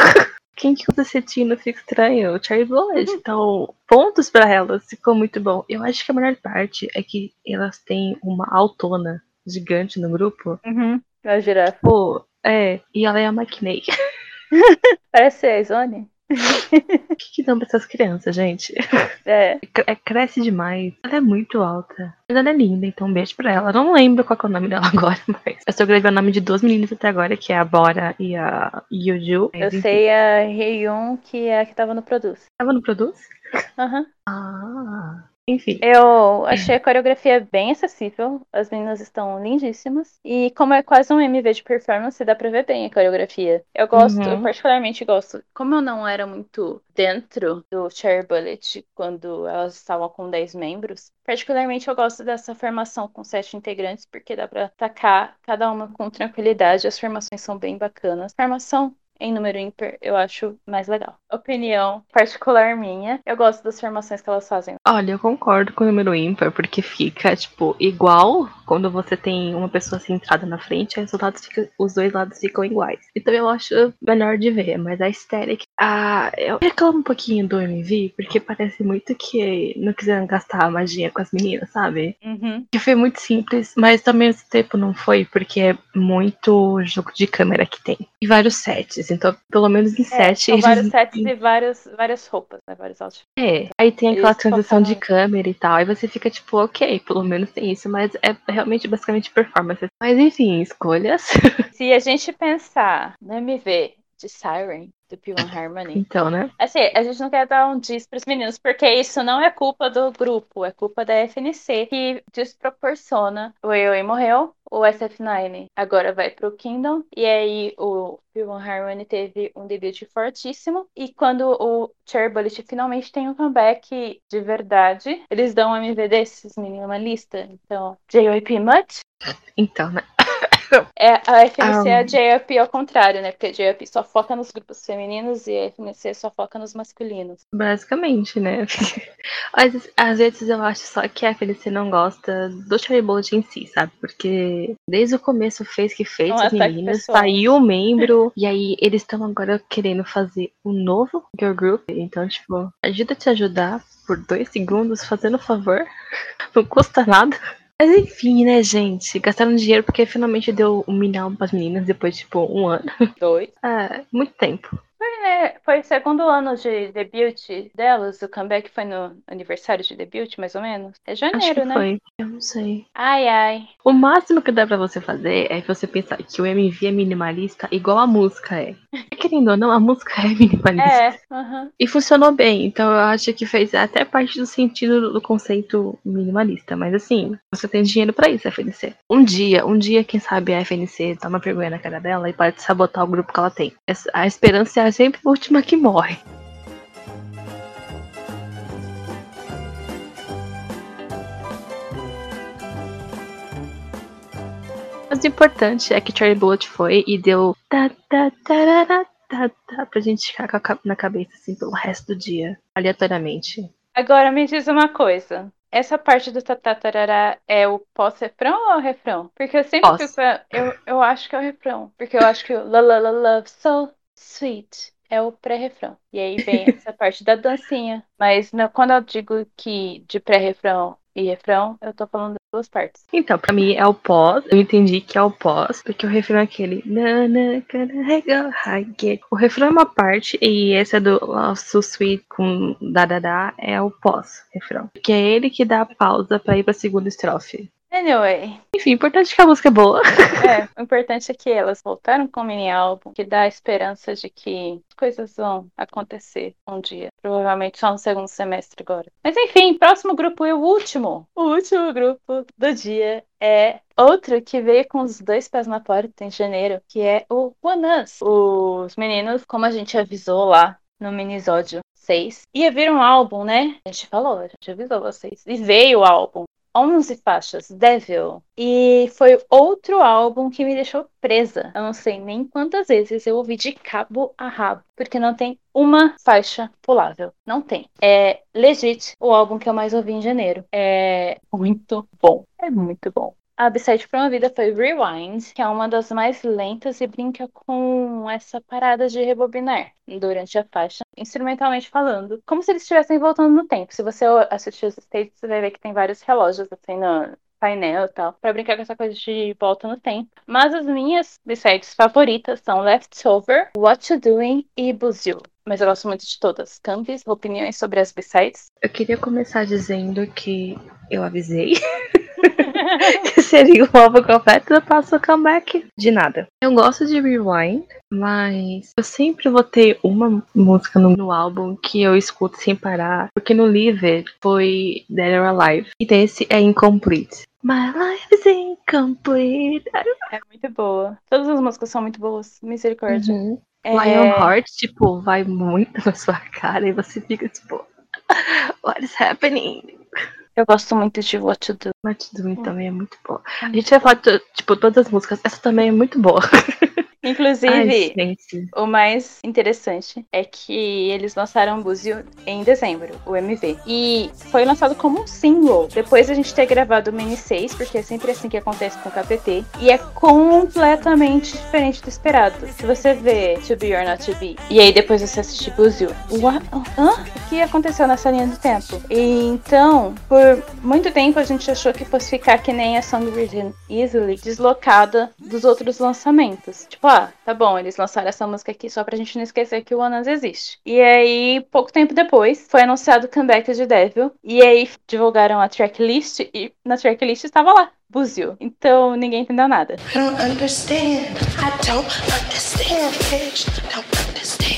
quem que usa cetim não fica estranho? Cherry Bullet. Então, pontos pra elas, ficou muito bom. Eu acho que a melhor parte é que elas têm uma autona gigante no grupo. Uhum. A girafa. Pô, é, e ela é a Maquinei. [LAUGHS] [LAUGHS] Parece a Izone. O que, que dão pra essas crianças, gente? É. Cre- é, cresce demais. Ela é muito alta. Mas ela é linda, então um beijo pra ela. Não lembro qual é o nome dela [LAUGHS] agora, mas eu só gravei o nome de duas meninas até agora, que é a Bora e a Yuju. Eu enfim. sei a Ryun, que é a que tava no Produce. Tava no Produce? Aham. Ah, enfim. Eu achei a coreografia bem acessível. As meninas estão lindíssimas. E como é quase um MV de performance, dá pra ver bem a coreografia. Eu gosto, Uhum. eu particularmente gosto. Como eu não era muito dentro do Cherry Bullet quando elas estavam com 10 membros, particularmente eu gosto dessa formação com 7 integrantes, porque dá pra atacar cada uma com tranquilidade. As formações são bem bacanas. Formação em número ímpar, eu acho mais legal. Opinião particular minha, eu gosto das formações que elas fazem. Olha, eu concordo com o número ímpar, porque fica, tipo, igual quando você tem uma pessoa centrada na frente, os, fica- os dois lados ficam iguais. Então eu acho melhor de ver, mas a estética. Ah, eu reclamo um pouquinho do MV, porque parece muito que não quiseram gastar a magia com as meninas, sabe? Uhum. Que foi muito simples, mas também ao mesmo tempo não foi, porque é muito jogo de câmera que tem. E vários sets, então pelo menos em É, sete são vários sets e vários, várias roupas, né? Vários outfits. é, aí tem aquela Eles transição de câmera e tal, aí você fica tipo, ok, pelo menos tem isso, mas é realmente basicamente performance. Mas enfim, escolhas. [LAUGHS] Se a gente pensar no MV de Siren, do P1 Harmony, Então, né? assim, a gente não quer dar um diss pros meninos, porque isso não é culpa do grupo, é culpa da FNC, que desproporciona. O AOA morreu, o SF9 agora vai pro Kingdom, e aí o P1 Harmony teve um debut fortíssimo, e quando o Cherry Bullet finalmente tem um comeback de verdade, eles dão um MV desses, minimalista. Então, JYP Much? Então, né? É, a FNC é a. JYP ao contrário, né? Porque a JYP só foca nos grupos femininos e a FNC só foca nos masculinos. Basicamente, né? [LAUGHS] Às, às vezes eu acho só que a FLC não gosta do Cherry Bullet em si, sabe? Porque desde o começo fez que fez Um as meninas, saiu um membro, [LAUGHS] e aí eles estão agora querendo fazer um novo girl group. Então, tipo, ajuda a te ajudar por dois segundos, fazendo favor. [LAUGHS] Não custa nada. Mas enfim, né, gente? Gastaram dinheiro porque finalmente deu um milhão pras meninas depois, tipo, um ano. Dois. É, muito tempo. Foi o segundo ano de debut delas. O comeback foi no aniversário de debut, mais ou menos. É Acho janeiro, que né? foi. Eu não sei. Ai, ai. O máximo que dá pra você fazer é você pensar que o MV é minimalista igual a música é. Querendo ou não, a música é minimalista. É. E funcionou bem, então eu acho que fez até parte do sentido do conceito minimalista. Mas assim, você tem dinheiro pra isso, FNC. Um dia, um dia, quem sabe a FNC toma vergonha na cara dela e pode sabotar o grupo que ela tem. A esperança é sempre a última que morre. Mas o importante é que Charlie Bullet foi e deu tá, tá, tarará, tá, tá, pra gente ficar com a ca- na cabeça assim pelo resto do dia, aleatoriamente. Agora me diz uma coisa. Essa parte do tatatarará é o pós-refrão ou é o refrão? Porque eu sempre Pós. fico. Eu, eu acho que é o refrão. Porque eu acho que o la la la love so sweet é o pré-refrão. E aí vem essa parte da dancinha. Mas quando eu digo que de pré-refrão e refrão, eu tô falando duas partes. Então, pra mim é o pós, eu entendi que é o pós, porque o refrão é aquele. O refrão é uma parte e esse é do Love So Sweet com da é o pós-refrão. Que é ele que dá a pausa pra ir pra segunda estrofe. Anyway, Enfim, importante é que a música é boa. é, o importante é que elas voltaram com o mini álbum, que dá a esperança de que as coisas vão acontecer um dia. Provavelmente só no segundo semestre agora. Mas enfim, próximo grupo e o último. O último grupo do dia é outro que veio com os dois pés na porta em janeiro, que é o One Us. Os meninos, como a gente avisou lá no minisódio 6, ia vir um álbum, né? A gente falou, a gente avisou vocês. E veio o álbum. 11 faixas, Devil. E foi outro álbum que me deixou presa. Eu não sei nem quantas vezes eu ouvi de cabo a rabo, porque não tem uma faixa pulável. Não tem. É legit o álbum que eu mais ouvi em janeiro. É muito bom. É muito bom. A pra uma vida foi Rewind, que é uma das mais lentas e brinca com essa parada de rebobinar durante a faixa, instrumentalmente falando, como se eles estivessem voltando no tempo. Se você assistir os stages, você vai ver que tem vários relógios assim no painel e tal, pra brincar com essa coisa de volta no tempo. Mas as minhas B-sides favoritas são Leftover, What You Doing e Buzio. Mas eu gosto muito de todas. Campis, opiniões sobre as B-sides? Eu queria começar dizendo que eu avisei [LAUGHS] [LAUGHS] seria o álbum completo, eu passo o comeback de nada. Eu gosto de Rewind, mas eu sempre vou ter uma música no, no álbum que eu escuto sem parar, porque no Live foi Dead or Alive, e desse é Incomplete. My life is incomplete. É muito boa. Todas as músicas são muito boas. Misericórdia. Uhum. É, Lionheart, tipo, vai muito na sua cara e você fica tipo, [LAUGHS] what is happening? Eu gosto muito de What You Do. What You Doing também é muito boa. A gente vai falar, de, tipo, todas as músicas. Essa também é muito boa. [LAUGHS] Inclusive, Ai, o mais interessante é que eles lançaram Búzio em dezembro, o MV. E foi lançado como um single. Depois a gente ter gravado o Mini 6, porque é sempre assim que acontece com o KPT. E é completamente diferente do esperado. Se você vê To Be or Not To Be, e aí depois você assistir Búzio? O que aconteceu nessa linha do tempo? E então, por muito tempo a gente achou que fosse ficar que nem a Song Written Easily, deslocada dos outros lançamentos. Tipo, ah, tá bom, eles lançaram essa música aqui só pra gente não esquecer que o Onas existe. E aí, pouco tempo depois, foi anunciado o comeback de Devil. E aí divulgaram a tracklist e na tracklist estava lá. Buzio. Então ninguém entendeu nada. I don't understand. I don't understand, bitch. Don't understand.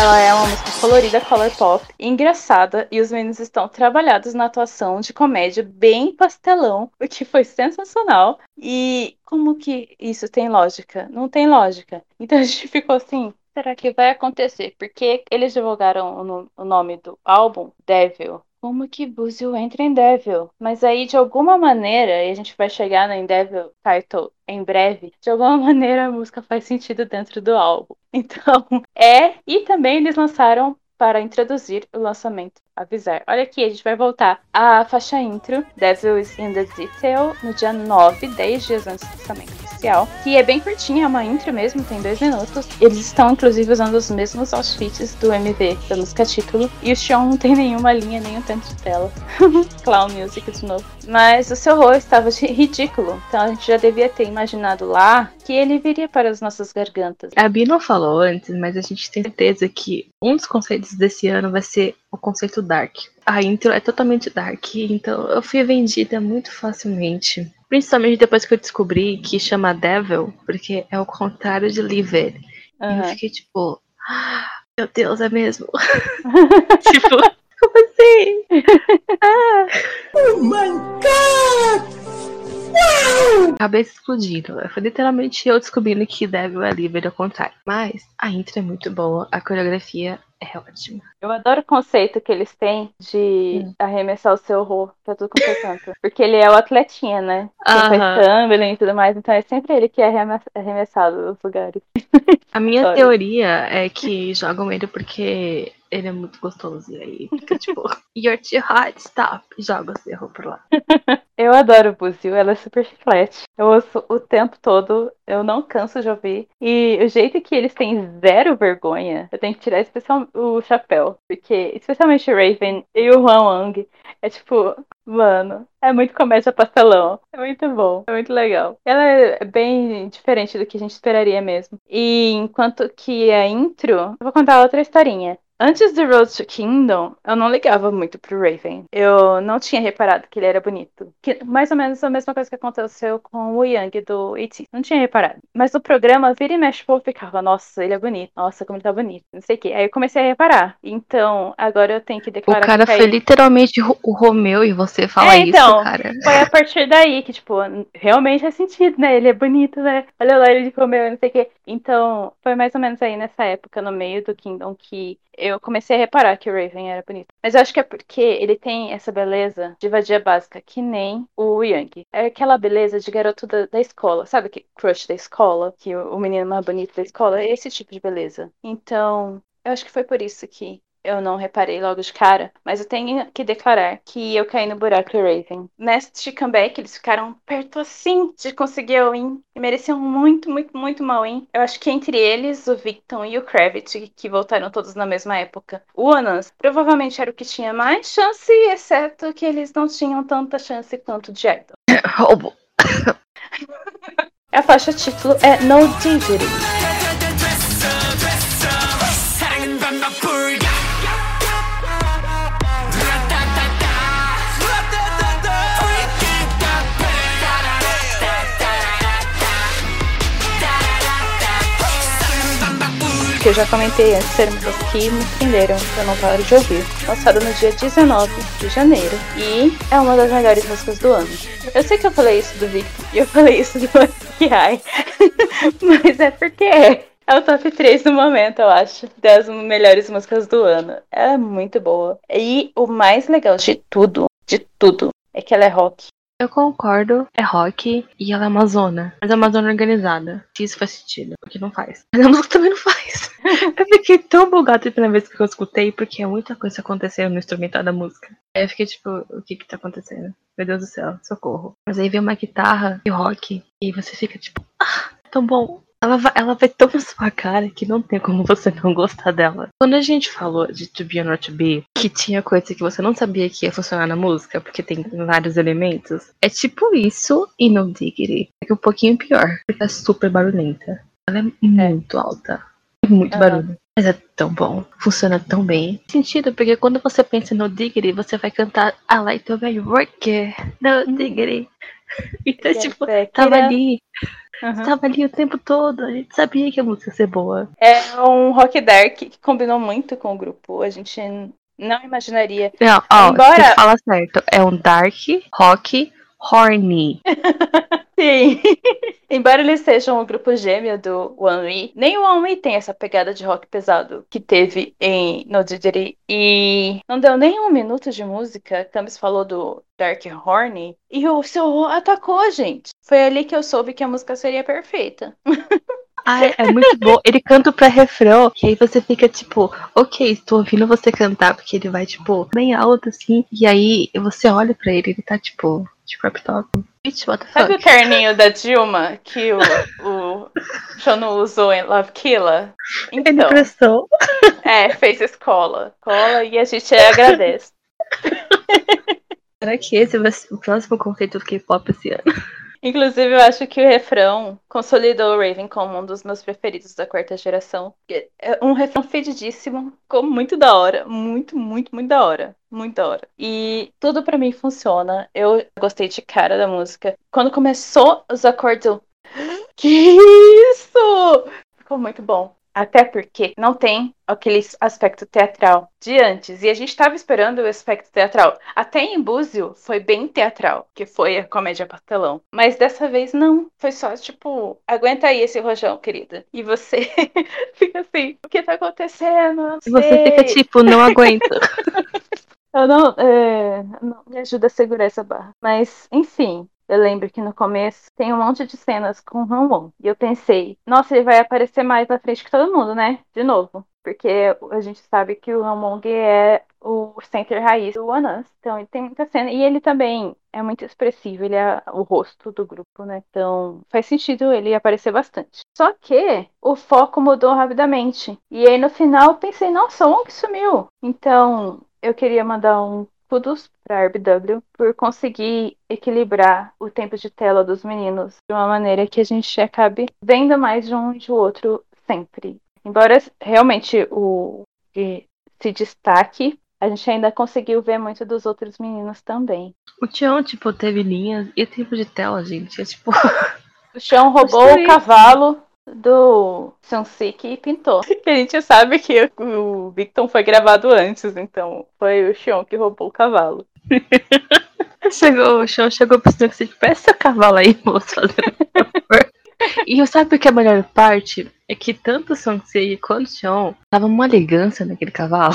Ela é uma música colorida, color pop, engraçada, e os meninos estão trabalhados na atuação de comédia bem pastelão, o que foi sensacional. E como que isso tem lógica? Não tem lógica. [LAUGHS] Então a gente ficou assim. Será que vai acontecer? Porque eles divulgaram o, no- o nome do álbum, Devil. Como que Buzio entra em Devil? Mas aí, de alguma maneira, e a gente vai chegar no Devil Title em breve, de alguma [LAUGHS] maneira a música faz sentido dentro do álbum. Então, [LAUGHS] é. E também eles lançaram para introduzir o lançamento, avisar. Olha aqui, a gente vai voltar à faixa intro, Devil is in the Detail, no dia 9, 10 dias antes do lançamento oficial, que é bem curtinha, é uma intro mesmo, tem dois minutos. Eles estão, inclusive, usando os mesmos outfits do MV, da música título, e o Sean não tem nenhuma linha, nem um tanto de tela. [LAUGHS] Clown Music de novo. Mas o seu rol estava ridículo, então a gente já devia ter imaginado lá que ele viria para as nossas gargantas. A Bi não falou antes, mas a gente tem certeza que um dos conceitos desse ano vai ser o conceito Dark. A intro é totalmente Dark, então eu fui vendida muito facilmente. Principalmente depois que eu descobri que chama Devil, porque é o contrário de Live It. E eu fiquei tipo, "Ah, meu Deus, é mesmo. [LAUGHS] tipo, como assim? Ah. Oh my god! Cabeça explodindo. Foi literalmente eu descobrindo que Devil é Live It ao contrário. Mas a intro é muito boa, a coreografia é ótima. Eu adoro o conceito que eles têm de Hum. arremessar o seu horror pra tudo quanto é canto. Porque ele é o atletinha, né? Quem faz Aham. tumbling e tudo mais, então é sempre ele que é arreme- arremessado nos lugares. A minha teoria é que jogam ele porque ele é muito gostoso. E aí fica tipo, [LAUGHS] you're too hot, stop. Joga o seu por lá. [LAUGHS] Eu adoro Buzio, ela é super chiclete. Eu ouço o tempo todo, eu não canso de ouvir. E o jeito que eles têm zero vergonha, eu tenho que tirar especial o chapéu. Porque, especialmente o Raven e o Huan Wang, é tipo, mano, é muito comédia pastelão. É muito bom, é muito legal. Ela é bem diferente do que a gente esperaria mesmo. E enquanto que a intro, eu vou contar outra historinha. Antes do Road to Kingdom, eu não ligava muito pro Raven. Eu não tinha reparado que ele era bonito. Que, mais ou menos a mesma coisa que aconteceu com o Yang do E.T. Não tinha reparado. Mas no programa, vira e mexe, eu ficava, nossa, ele é bonito. Nossa, como ele tá bonito. Não sei o quê. Aí eu comecei a reparar. Então, agora eu tenho que O declarar cara que foi literalmente o Romeu e você fala É, então. isso, cara. foi a partir daí que, tipo, realmente faz sentido, né? Ele é bonito, né? Olha lá, ele de Romeu, não sei o quê. Então, foi mais ou menos aí nessa época, no meio do Kingdom, que eu comecei a reparar que o Raven era bonito. Mas eu acho que é porque ele tem essa beleza de vadia básica, que nem o Yang. É aquela beleza de garoto da, da escola, sabe? Que crush da escola, que o, o menino mais bonito da escola, é esse tipo de beleza. Então, eu acho que foi por isso que eu não reparei logo de cara, mas eu tenho que declarar que eu caí no buraco do Raven. Neste comeback, eles ficaram perto assim de conseguir a win e mereciam muito, muito, muito mal win. Eu acho que entre eles, o Victon e o Kravitz, que voltaram todos na mesma época, o Anas provavelmente era o que tinha mais chance, exceto que eles não tinham tanta chance quanto o Idol. [LAUGHS] Roubo. [LAUGHS] A faixa título é No Diggity. Eu já comentei antes, ser músicas que me prenderam, eu não paro de ouvir. Lançado no dia 19 de janeiro. E é uma das melhores músicas do ano. Eu sei que eu falei isso do Victor e eu falei isso do High, [LAUGHS] mas é porque é. É o top 3 do momento, eu acho, das melhores músicas do ano. Ela é muito boa. E o mais legal de tudo, de tudo, é que ela é rock. Eu concordo, é rock e ela é uma zona. Mas é uma zona organizada. Se isso faz sentido, porque não faz. [LAUGHS] Mas a música também não faz. [LAUGHS] eu fiquei tão bugada a primeira vez que eu escutei, porque é muita coisa acontecendo no instrumental da música. Aí eu fiquei tipo, o que que tá acontecendo? Meu Deus do céu, socorro. Mas aí vem uma guitarra e rock, e você fica tipo, ah, tão bom. Ela vai, ela vai tão [LAUGHS] na sua cara que não tem como você não gostar dela. Quando a gente falou de To Be or Not To Be, que tinha coisa que você não sabia que ia funcionar na música, porque tem vários elementos, é tipo isso e No Diggity. É que um pouquinho pior, porque é super barulhenta. Ela é muito alta. Muito barulho. Mas é tão bom. Funciona tão bem. Sentido, porque quando você pensa no Diggity, você vai cantar I like to be work. No Diggity. [LAUGHS] Então, tipo, tava ali. Uhum. Tava ali o tempo todo, a gente sabia que a música ia ser boa. É um rock dark que combinou muito com o grupo. A gente não imaginaria. Não, ó, Embora- você fala certo. É um dark rock horny. [LAUGHS] Sim. Embora eles sejam o grupo gêmeo do One We, nem o One We tem essa pegada de rock pesado que teve em No Didgeridoo. E não deu nem um minuto de música. Camis falou do Dark Horny. E o seu atacou, gente. Foi ali que eu soube que a música seria perfeita. [LAUGHS] Ai, é muito bom. Ele canta o pré-refrão, que aí você fica tipo, ok, estou ouvindo você cantar, porque ele vai, tipo, bem alto assim. E aí você olha pra ele, ele tá tipo, de crop top. Bitch, what the Sabe o fuck? terninho da Dilma que o, o Shono usou em Love Killa? Ele Então, prestou. é, fez escola. Escola e a gente agradece. [LAUGHS] Será que esse vai ser o próximo conceito do K-pop esse ano? Inclusive, eu acho que o refrão consolidou o Raven como um dos meus preferidos da quarta geração. É um refrão fedidíssimo, ficou muito da hora. Muito, muito, muito da hora. Muito da hora. E tudo pra mim funciona. Eu gostei de cara da música. Quando começou os acordes, eu. [GASPS] Que isso! Ficou muito bom. Até porque não tem aquele aspecto teatral de antes. E a gente tava esperando o aspecto teatral. Até em Búzio foi bem teatral, que foi a comédia pastelão. Mas dessa vez não. Foi só tipo, aguenta aí esse rojão, querida. E você [LAUGHS] fica assim, o que tá acontecendo? E você fica tipo, não aguento. [LAUGHS] Eu não, é, não me ajuda a segurar essa barra. Mas, enfim, eu lembro que no começo tem um monte de cenas com o Ramon. E eu pensei, nossa, ele vai aparecer mais na frente que todo mundo, né? De novo. Porque a gente sabe que o Ramon é o center raiz do Us. Então ele tem muita cena. E ele também é muito expressivo, ele é o rosto do grupo, né? Então faz sentido ele aparecer bastante. Só que o foco mudou rapidamente. E aí no final eu pensei, nossa, o Wong sumiu. Então eu queria mandar um kudos para RBW por conseguir equilibrar o tempo de tela dos meninos de uma maneira que a gente acabe vendo mais de um e de outro sempre. Embora realmente o que se destaque, a gente ainda conseguiu ver muito dos outros meninos também. O Tião, tipo, teve linhas e tempo de tela, gente. É tipo. O Chão [LAUGHS] roubou o cavalo do Sunsik e pintou. [LAUGHS] A gente sabe que o Victon foi gravado antes, então foi o Xion que roubou o cavalo. [LAUGHS] Chegou, o chão chegou pro senhor e disse, peça seu cavalo aí, moço, fazendo [LAUGHS] favor. E sabe o que é a melhor parte? É que tanto o Sonsei quanto o Xion tava uma elegância naquele cavalo.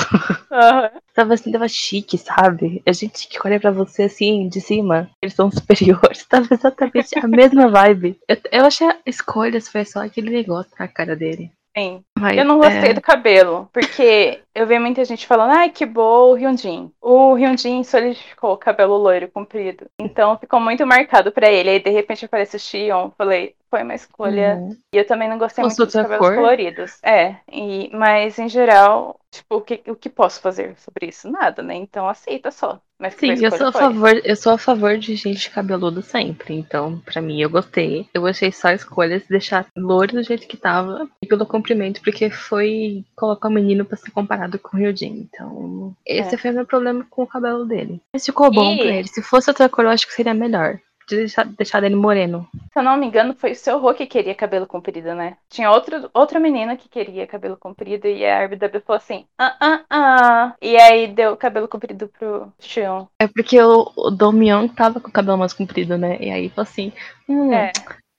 Aham. Tava assim, tava chique, sabe? A gente que olha pra você assim, de cima, eles são superiores. [LAUGHS] Tava exatamente a mesma vibe. Eu, eu achei a escolha, foi só aquele negócio na cara dele. Sim. Mas, Eu não gostei é, do cabelo, porque eu vi muita gente falando, ai, que bom o Hyunjin. O Hyunjin solidificou o cabelo loiro comprido. Então ficou muito marcado pra ele. Aí de repente aparece o Xion. Falei, foi uma escolha. uhum. E eu também não gostei muito dos cabelos cor? coloridos. É, e, mas em geral, Tipo, o que, o que posso fazer sobre isso? Nada, né? Então aceita só. Mas que Sim, eu sou, a foi. favor, eu sou a favor de gente cabeludo sempre. Então, pra mim, eu gostei. Eu achei só escolhas deixar loiro do jeito que tava e pelo comprimento, porque foi colocar o menino pra ser comparado com o Ryujin. Então, esse É. foi o meu problema com o cabelo dele. Mas ficou bom E- pra ele. Se fosse outra cor, eu acho que seria melhor. De deixar, deixar ele moreno. Se eu não me engano, foi o seu Rô que queria cabelo comprido, né? Tinha outro, outra menina que queria cabelo comprido e a RBW falou assim: ah, ah, ah. E aí deu cabelo comprido pro Xion. É porque o, o Domion tava com o cabelo mais comprido, né? E aí falou assim: hum, É.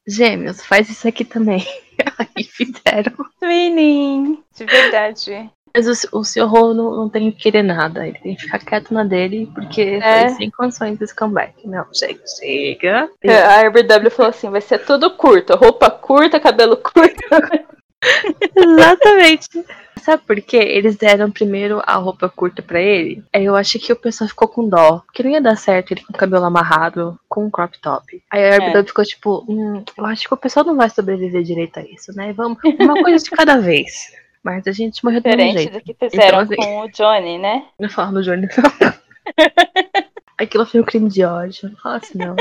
gêmeos, faz isso aqui também. [LAUGHS] aí fizeram. Twinning! De verdade. Mas o, o seu Rô não, não tem que querer nada. Ele tem que ficar quieto na dele, porque É. foi sem condições desse comeback. Não, chega, chega. A RBW falou assim: vai ser tudo curto. Roupa curta, cabelo curto. [LAUGHS] Exatamente. Sabe por quê? Eles deram primeiro a roupa curta pra ele. Aí eu acho que o pessoal ficou com dó. Porque não ia dar certo ele com o cabelo amarrado, com um crop top. Aí a RBW ficou tipo, hum, eu acho que o pessoal não vai sobreviver direito a isso, né? Vamos, uma coisa de cada vez. Mas a gente morreu do mesmo Diferente jeito. do que fizeram Então, assim- com o Johnny, né? [LAUGHS] Não fala no Johnny, não. [LAUGHS] Aquilo foi um crime de ódio. Não fala assim, não.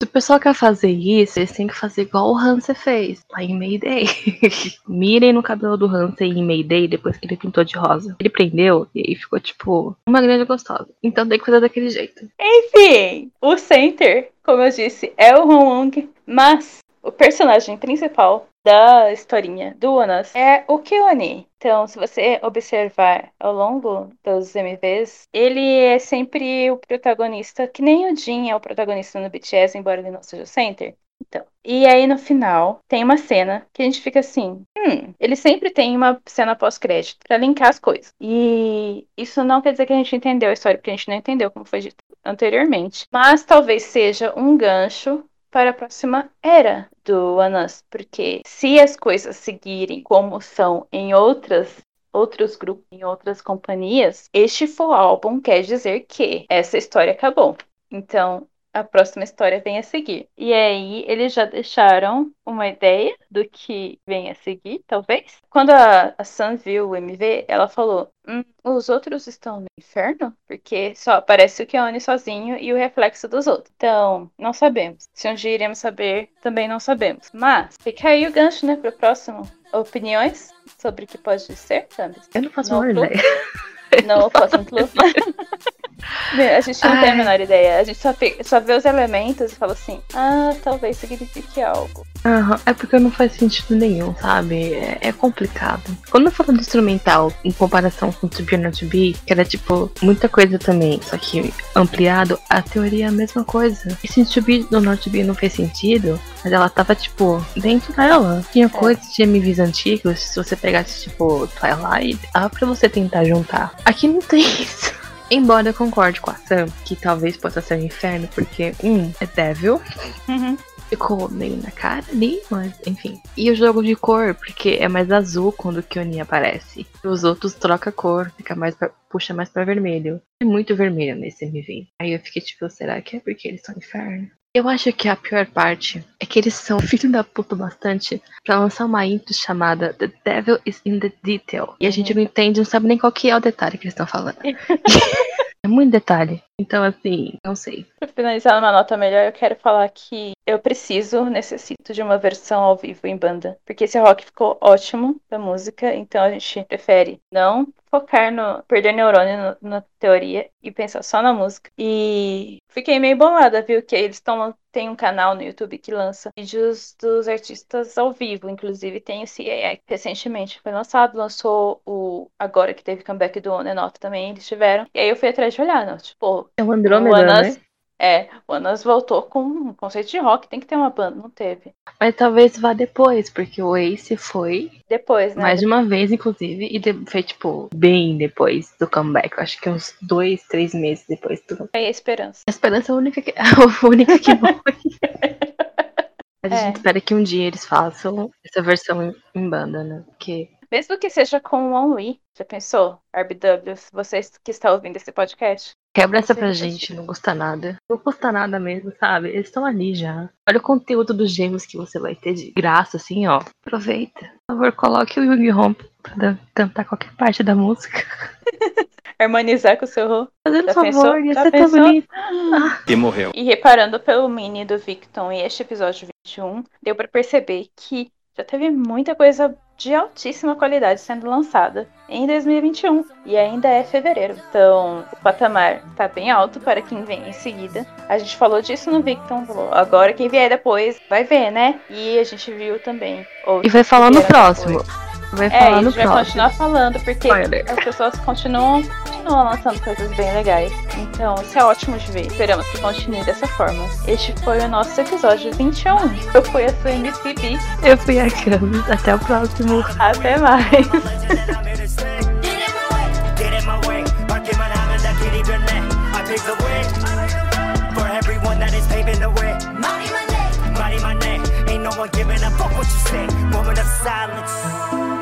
Se o pessoal quer fazer isso, eles têm que fazer igual o Hanser fez, lá em Mayday. [LAUGHS] Mirem no cabelo do Hanser em Mayday depois que ele pintou de rosa. Ele prendeu e aí ficou, tipo, uma grande gostosa. Então tem que fazer daquele jeito. Enfim, o Center, como eu disse, é o Hong mas o personagem principal da historinha do One Us é o Keone. Então, se você observar ao longo dos MVs, ele é sempre o protagonista, que nem o Jin é o protagonista no BTS, embora ele não seja o Center. Então, e aí no final tem uma cena que a gente fica assim, hum, ele sempre tem uma cena pós-crédito pra linkar as coisas. E isso não quer dizer que a gente entendeu a história, porque a gente não entendeu como foi dito anteriormente. Mas talvez seja um gancho para a próxima era do Us, porque se as coisas seguirem como são em outras outros grupos, em outras companhias, este full álbum quer dizer que essa história acabou. Então, a próxima história vem a seguir. E aí, eles já deixaram uma ideia do que vem a seguir, talvez. Quando a, a Sun viu o MV, ela falou: hum, os outros estão no inferno? Porque só aparece o Keone sozinho e o reflexo dos outros. Então, não sabemos. Se um dia iremos saber, também não sabemos. Mas, fica aí o gancho, né, pro próximo. Opiniões sobre o que pode ser, sabe? Eu não faço a Não, menor Flu? ideia. Não, próximo clube. [LAUGHS] A gente não tem a Ai. menor ideia. A gente só, pe- só vê os elementos e fala assim: ah, talvez signifique algo. Aham, é porque não faz sentido nenhum, sabe? É, é complicado. Quando eu falo do instrumental, em comparação com To Be or Not To Be, que era tipo muita coisa também, só que ampliado, a teoria é a mesma coisa. E se To Be or Not To Be não fez sentido, mas ela tava tipo dentro dela. Tinha coisas de MVs antigos, se você pegasse tipo Twilight, dava pra você tentar juntar. Aqui não tem isso. Embora eu concorde com a Sam, que talvez possa ser um inferno, porque, um, é Devil, ficou meio na cara ali, mas enfim. E o jogo de cor, porque é mais azul quando o Kyoni aparece. Os outros troca cor, fica mais pra- puxa mais pra vermelho. É muito vermelho nesse MV. Aí eu fiquei tipo, será que é porque eles são inferno? Eu acho que a pior parte é que eles são [LAUGHS] filho da puta bastante pra lançar uma intro chamada The Devil is in the Detail. E a gente não entende, não sabe nem qual que é o detalhe que eles estão falando. [LAUGHS] é muito detalhe. Então, assim, não sei. Pra finalizar numa nota melhor, eu quero falar que eu preciso, necessito de uma versão ao vivo em banda. Porque esse rock ficou ótimo da música, então a gente prefere não focar no. perder neurônio no- na teoria e pensar só na música. E fiquei meio bolada, viu? Que eles estão. Tem um canal no YouTube que lança vídeos dos artistas ao vivo. Inclusive tem o CAI, que recentemente foi lançado. Lançou o. Agora que teve comeback do On and Off também, eles tiveram. E aí eu fui atrás de olhar, não? Tipo, É o Andrômeda, né? É, o Anas voltou com um conceito de rock, tem que ter uma banda, não teve. Mas talvez vá depois, porque o Ace foi Depois, né? mais de uma vez, inclusive, e de- foi, tipo, bem depois do comeback. Eu acho que uns dois, três meses depois do. Aí a esperança. A esperança é a única que, [LAUGHS] a única que morre. [LAUGHS] A É. gente espera que um dia eles façam essa versão em, em banda, né? Porque Mesmo que seja com o Only. Já pensou? RBW, vocês que estão ouvindo esse podcast? Quebra essa pra gente, não custa nada. Não custa nada mesmo, sabe? Eles estão ali já. Olha o conteúdo dos gêmeos que você vai ter de graça, assim, ó. Aproveita. Por favor, coloque o Young Home pra cantar qualquer parte da música. [LAUGHS] Harmonizar com o seu Rô. Fazendo Já favor, pensou? ia Já ser tão bonito. E morreu. E reparando pelo mini do Victon e este episódio 21, deu pra perceber que já teve muita coisa de altíssima qualidade sendo lançada em 2021 e ainda é fevereiro. Então, o patamar tá bem alto para quem vem em seguida. A gente falou disso no Victon, agora quem vier depois vai ver, né? E a gente viu também. E vai falar no próximo. depois. Vai falar é, a gente vai próximo. continuar falando, porque Spoiler. as pessoas continuam, continuam lançando coisas bem legais. Então, isso é ótimo de ver. Esperamos que continue dessa forma. Este foi o nosso episódio 21. Eu fui a sua MCB. Eu fui a Camis. Até o próximo. Até mais. giving a fuck what you say. Moment of silence.